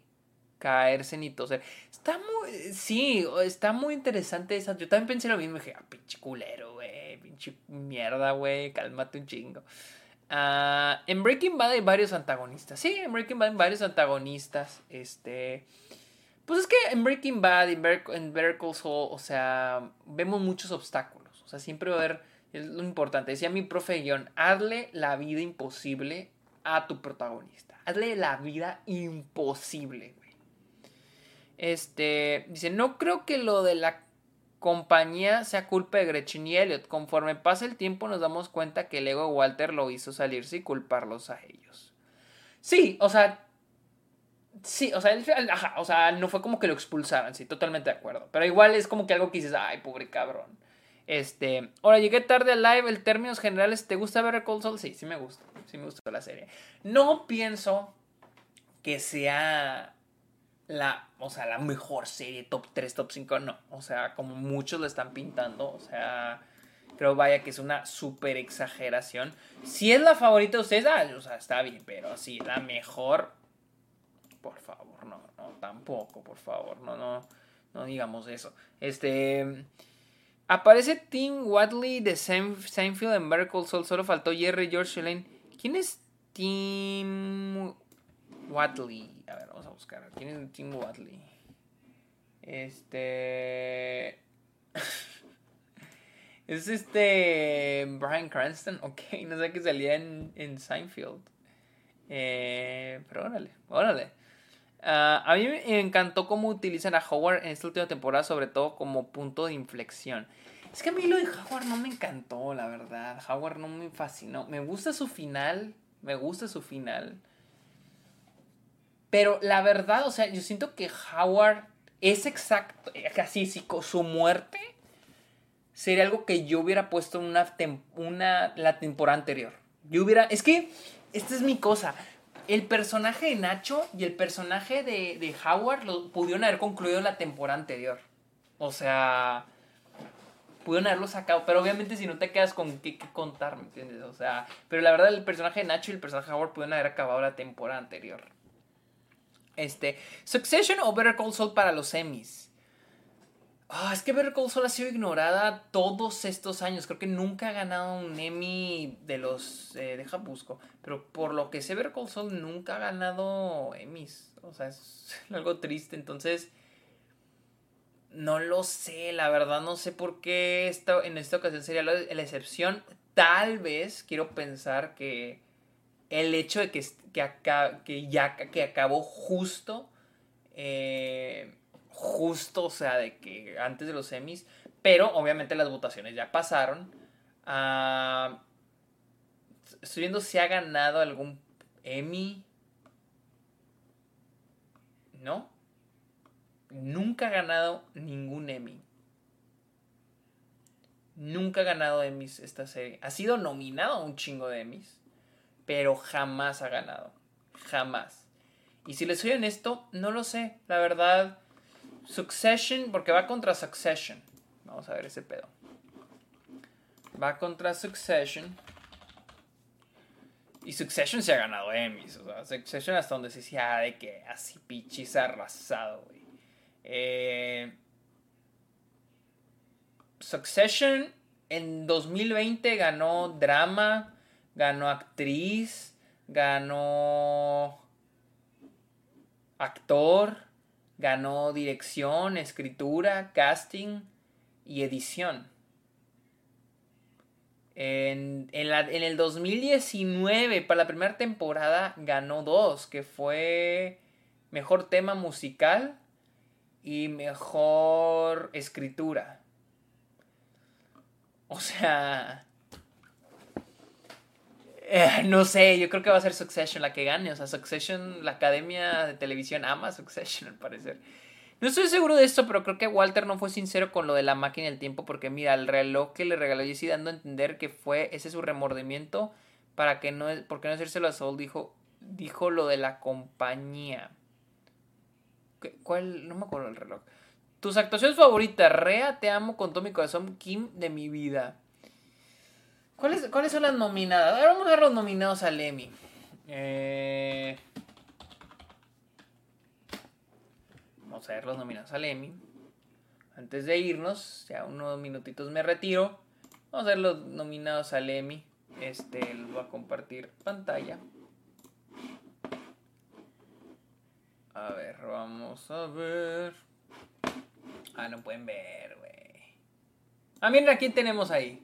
caerse ni toser. Está muy, sí, está muy interesante esa. Yo también pensé lo mismo, dije, ah, pinche culero, güey, pinche mierda, güey, cálmate un chingo. Ah, en Breaking Bad hay varios antagonistas. Sí, en Breaking Bad hay varios antagonistas. Este. Pues es que en Breaking Bad, en, Better, Call o sea, vemos muchos obstáculos. O sea, siempre va a haber. Es lo importante. Decía mi profe John, hazle la vida imposible a tu protagonista. Hazle la vida imposible. Este, dice, no creo que lo de la compañía sea culpa de Gretchen y Elliot. Conforme pasa el tiempo nos damos cuenta que el ego de Walter lo hizo salirse y culparlos a ellos. Sí, o sea, Sí, o sea, él, o sea, no fue como que lo expulsaran, sí, totalmente de acuerdo. Pero igual es como que algo que dices, ay, pobre cabrón. Este, ahora llegué tarde al live, en términos generales, ¿te gusta ver Cold Soul? Sí, sí me gusta, sí me gusta la serie. No pienso que sea la, o sea, la mejor serie, top 3, top 5, no. O sea, como muchos lo están pintando, o sea, creo vaya que es una súper exageración. Si es la favorita de ustedes, ah, o sea, está bien, pero si la mejor, por favor, no, no, tampoco, por favor, no, no, no digamos eso. Este... Aparece Tim Wadley de Seinfeld en Better Soul. Solo faltó Jerry George Lane. ¿Quién es Tim Wadley? A ver, vamos a buscar. ¿Quién es Tim Wadley? Este. es este. Brian Cranston. Ok, no sé qué salía en, en Seinfeld. Eh, pero órale, órale. Ah, a mí me encantó cómo utilizan a Howard en esta última temporada, sobre todo como punto de inflexión. Es que a mí lo de Howard no me encantó, la verdad. Howard no me fascinó. Me gusta su final, me gusta su final. Pero la verdad, o sea, yo siento que Howard es exacto, casi su muerte sería algo que yo hubiera puesto en una, una la temporada anterior. Yo hubiera, es que esta es mi cosa el personaje de Nacho y el personaje de, Howard lo pudieron haber concluido la temporada anterior. O sea, pudieron haberlo sacado. Pero obviamente si no te quedas con qué, contar, ¿me entiendes? O sea, pero la verdad el personaje de Nacho y el personaje de Howard pudieron haber acabado la temporada anterior. Este, Succession o Better Call Saul para los semis. Ah, es que Better Call Saul ha sido ignorada todos estos años. Creo que nunca ha ganado un Emmy de los. Eh, deja busco. Pero por lo que sé, Better Call Saul nunca ha ganado Emmys. O sea, es algo triste. Entonces. No lo sé, la verdad no sé por qué esta, en esta ocasión sería la, excepción. Tal vez quiero pensar que el hecho de que, que, que ya que acabó justo eh, justo, o sea, de que antes de los semis, pero obviamente las votaciones ya pasaron. Ah, estoy viendo si ha ganado algún Emmy. ¿No? Nunca ha ganado ningún Emmy. Nunca ha ganado Emmys esta serie. Ha sido nominado a un chingo de Emmys, pero jamás ha ganado. Jamás. Y si les soy honesto, no lo sé. La verdad, Succession, porque va contra Succession. Vamos a ver ese pedo. Va contra Succession. Y Succession se ha ganado Emmys. O sea, Succession hasta donde se decía ah, de que así pichis arrasado, güey. Eh, Succession en 2020 ganó drama, ganó actriz, ganó actor Ganó dirección, escritura, casting y edición. En, el 2019, para la primera temporada, ganó dos, que fue mejor tema musical y mejor escritura. O sea, eh, no sé, yo creo que va a ser Succession la que gane. O sea, Succession, la academia de televisión ama Succession al parecer. No estoy seguro de esto, pero creo que Walter no fue sincero con lo de la máquina del tiempo. Porque mira, el reloj que le regaló Jesse dando a entender que fue ese su remordimiento. Para que no, porque no hacérselo a Soul, dijo, dijo lo de la compañía. ¿Cuál? No me acuerdo del reloj. Tus actuaciones favoritas. Rea, te amo con todo mi corazón. Kim de mi vida. ¿Cuáles, ¿Cuáles son las nominadas? Ahora vamos a ver los nominados al Emmy. Eh, vamos a ver los nominados al Emmy. Antes de irnos, ya unos minutitos me retiro. Vamos a ver los nominados al Emmy. Este, lo voy a compartir pantalla. A ver, vamos a ver. Ah, no pueden ver, güey. Ah, miren a quién tenemos ahí.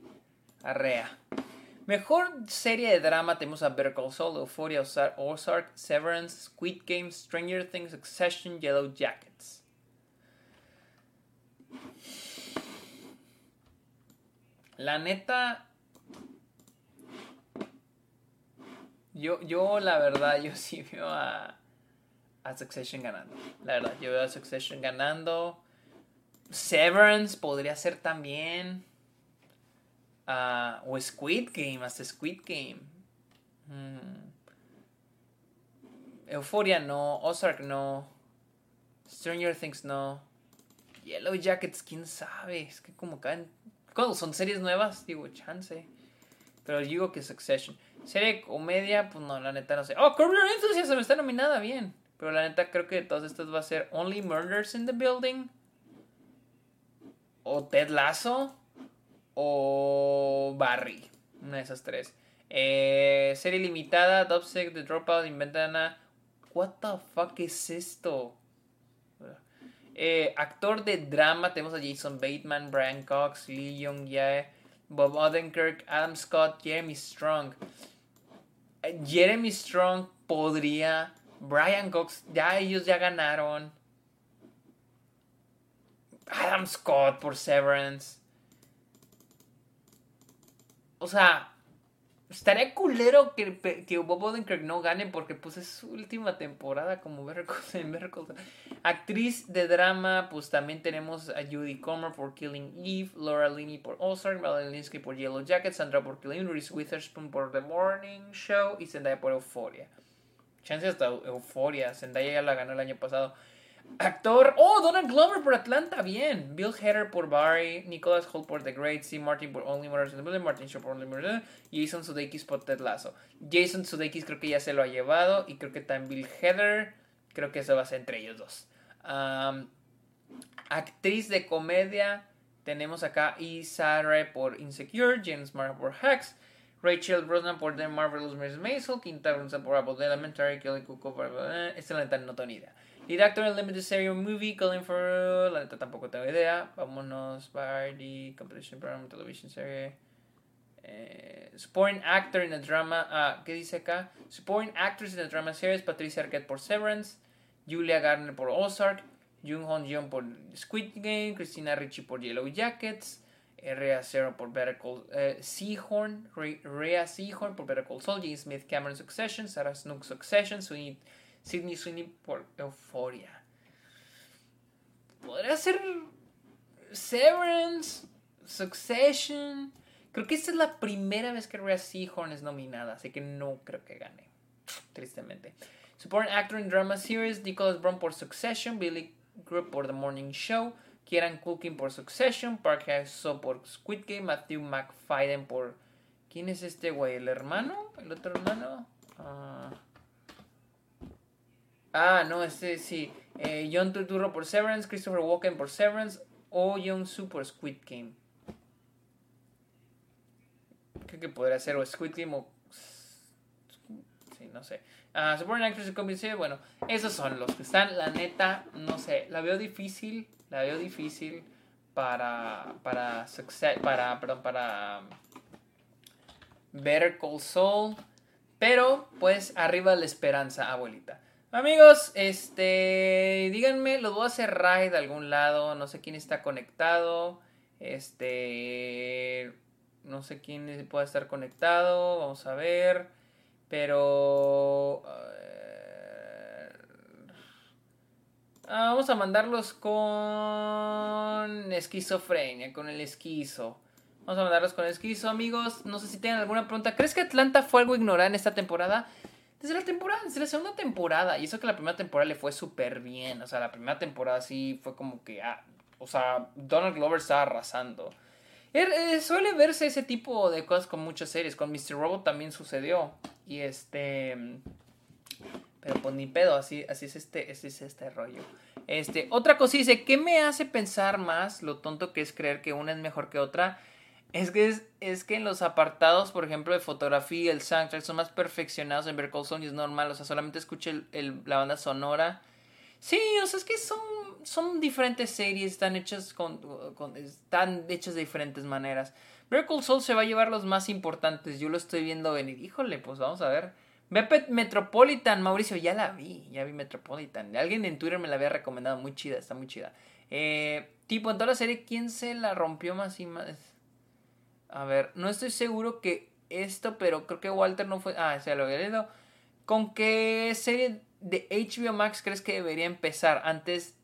Arrea. Mejor serie de drama tenemos a Better Call Saul, Euphoria, Ozark, Severance, Squid Game, Stranger Things, Succession, Yellow Jackets. La neta, yo, yo la verdad, yo sí veo a, a Succession ganando. La verdad, yo veo a Succession ganando. Severance podría ser también. Ah, o Squid Game, hasta Squid Game. Hmm. Euphoria no. Ozark no. Stranger Things no. Yellow Jackets, quién sabe. Es que como caen. Cuando son series nuevas, digo, chance. Pero digo que Succession. Serie comedia, pues no, la neta no sé. Oh, Curb Enthusiasm está nominada, bien. Pero la neta creo que de todas estas va a ser Only Murders in the Building. O Ted Lasso. O Barry. Una de esas tres. Eh, serie limitada, Dubsec, The Dropout, Inventana. What the fuck es esto? Eh, actor de drama, tenemos a Jason Bateman, Brian Cox, Lee Young Jae, Bob Odenkirk, Adam Scott, Jeremy Strong. Eh, Jeremy Strong podría. Brian Cox, ya ellos ya ganaron. Adam Scott por Severance. O sea, Estaría culero que, que Bob Odenkirk no gane porque pues es su última temporada como Better Actriz de drama, pues también tenemos a Judy Comer por Killing Eve, Laura Linney por Ozark, Valerie por Yellow Jacket, Sandra por Killing, Reese Witherspoon por The Morning Show y Zendaya por Euphoria. Chance hasta Euphoria, Zendaya ya la ganó el año pasado. Actor. Oh, Donald Glover por Atlanta. Bien. Bill Hader por Barry. Nicholas Holt por The Great. C. Martin por Only Murders in the Building. Martin Shaw por Only Murders. Jason Sudeikis por Ted Lasso. Jason Sudeikis creo que ya se lo ha llevado. Y creo que también Bill Hader. Creo que eso va a ser entre ellos dos. actriz de comedia. Tenemos acá Isara por Insecure. James Mark por Hacks. Rachel Brosnan por The Marvelous Mrs. Maisel. Quinta Brunson por Apple Elementary. Kelly Cuoco por... Esta la no tengo ni idea. In limited series movie, Colin Farrell. La neta tampoco tengo idea. Vámonos. Bardi, competition program, television serie. Eh, supporting actor in a drama. Ah, ¿qué dice acá? Supporting actors in a drama series. Patricia Arquette por Severance. Julia Garner por Ozark. Jung Hon Jeon por Squid Game. Christina Ricci por Yellow Jackets. Rhea Zero por Better Call eh, Seahorn. Seahorn por Better Call Saul. Smith Cameron Succession. Sarah Snook Succession. Sweet Sidney Sweeney por Euphoria. Podría ser Severance, Succession. Creo que esta es la primera vez que Rhea Seahorn es nominada, así que no creo que gane. Tristemente. Supporting Actor in Drama Series, Nicholas Brown por Succession, Billy Group por The Morning Show, Kieran Culkin por Succession, Park hae por Squid Game, Matthew McFadden por... ¿Quién es este güey? ¿El hermano? ¿El otro hermano? Ah... Ah, no, este sí. Eh, John Turturro por Severance, Christopher Walken por Severance o John Su por Squid Game. Creo que podría ser o Squid Game o... Sí, no sé. Ah, Supporting Actress y Comedy bueno, esos son los que están. La neta, no sé, la veo difícil, la veo difícil para, para, success, para, perdón, para Better Call Saul. Pero, pues, arriba la esperanza, abuelita. Amigos, este, díganme, los voy a hacer raid de algún lado, no sé quién está conectado, este, no sé quién puede estar conectado, vamos a ver, pero, ah, vamos a mandarlos con esquizofrenia, con el esquizo. Vamos a mandarlos con el esquizo, amigos. No sé si tienen alguna pregunta. ¿Crees que Atlanta fue algo ignorado en esta temporada? desde la temporada, desde la segunda temporada. Y eso que la primera temporada le fue súper bien. O sea, la primera temporada sí fue como que, ah, o sea, Donald Glover estaba arrasando. Er, eh, suele verse ese tipo de cosas con muchas series. Con Mr. Robot también sucedió. Y este... Pero pues ni pedo, así, así, es este, así es este rollo. Este, otra cosa dice, ¿qué me hace pensar más lo tonto que es creer que una es mejor que otra? Es que, es, que en los apartados, por ejemplo, de fotografía, el soundtrack son más perfeccionados en Berkeley y es normal. O sea, solamente escuche el, la banda sonora. Sí, o sea, es que son, son diferentes series, están hechas con, están hechas de diferentes maneras. Berkeley Soul se va a llevar los más importantes. Yo lo estoy viendo venir. Híjole, pues vamos a ver. Ve Metropolitan, Mauricio, ya la vi, ya vi Metropolitan. Alguien en Twitter me la había recomendado, muy chida, está muy chida. Eh, tipo, en toda la serie, ¿quién se la rompió más y más? A ver, no estoy seguro que esto, pero creo que Walter no fue. Ah, se lo había leído. ¿Con qué serie de HBO Max crees que debería empezar antes...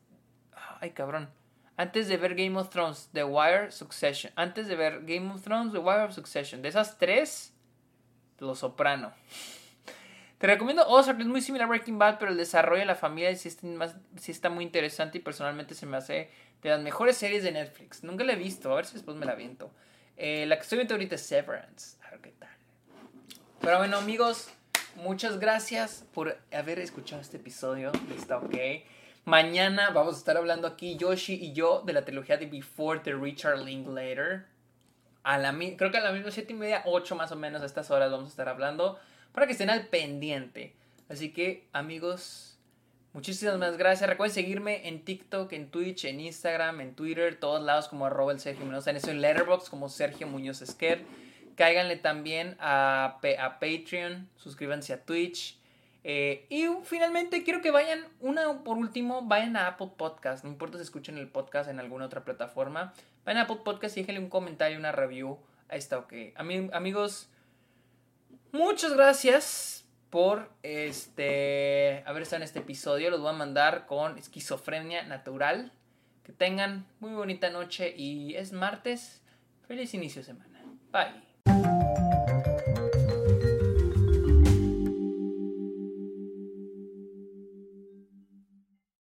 Ay, cabrón. Antes de ver Game of Thrones, The Wire, Succession. Antes de ver Game of Thrones, The Wire, Succession. De esas tres, Los Soprano. Te recomiendo Ozark, es muy similar a Breaking Bad, pero el desarrollo de la familia sí está, muy interesante y personalmente se me hace de las mejores series de Netflix. Nunca la he visto, a ver si después me la viento. Eh, la que estoy viendo ahorita es Severance. A ver qué tal. Pero bueno, amigos, muchas gracias por haber escuchado este episodio Está OK. Mañana vamos a estar hablando aquí, Yoshi y yo, de la trilogía de Before the Richard Linklater. A creo que a la misma 7 y media, 8 más o menos a estas horas vamos a estar hablando para que estén al pendiente. Así que, amigos, muchísimas gracias. Recuerden seguirme en TikTok, en Twitch, en Instagram, en Twitter, todos lados como arroba Sergio Muñoz. En eso en Letterboxd como Sergio Muñoz Esquer. Cáiganle también a, a Patreon, suscríbanse a Twitch. Eh, y finalmente quiero que vayan, una por último, vayan a Apple Podcast. No importa si escuchen el podcast en alguna otra plataforma. Vayan a Apple Podcast y déjenle un comentario, una review. Ahí está, ok. amigos, Muchas gracias por este haber estado en este episodio. Los voy a mandar con esquizofrenia natural. Que tengan muy bonita noche y es martes. Feliz inicio de semana. Bye.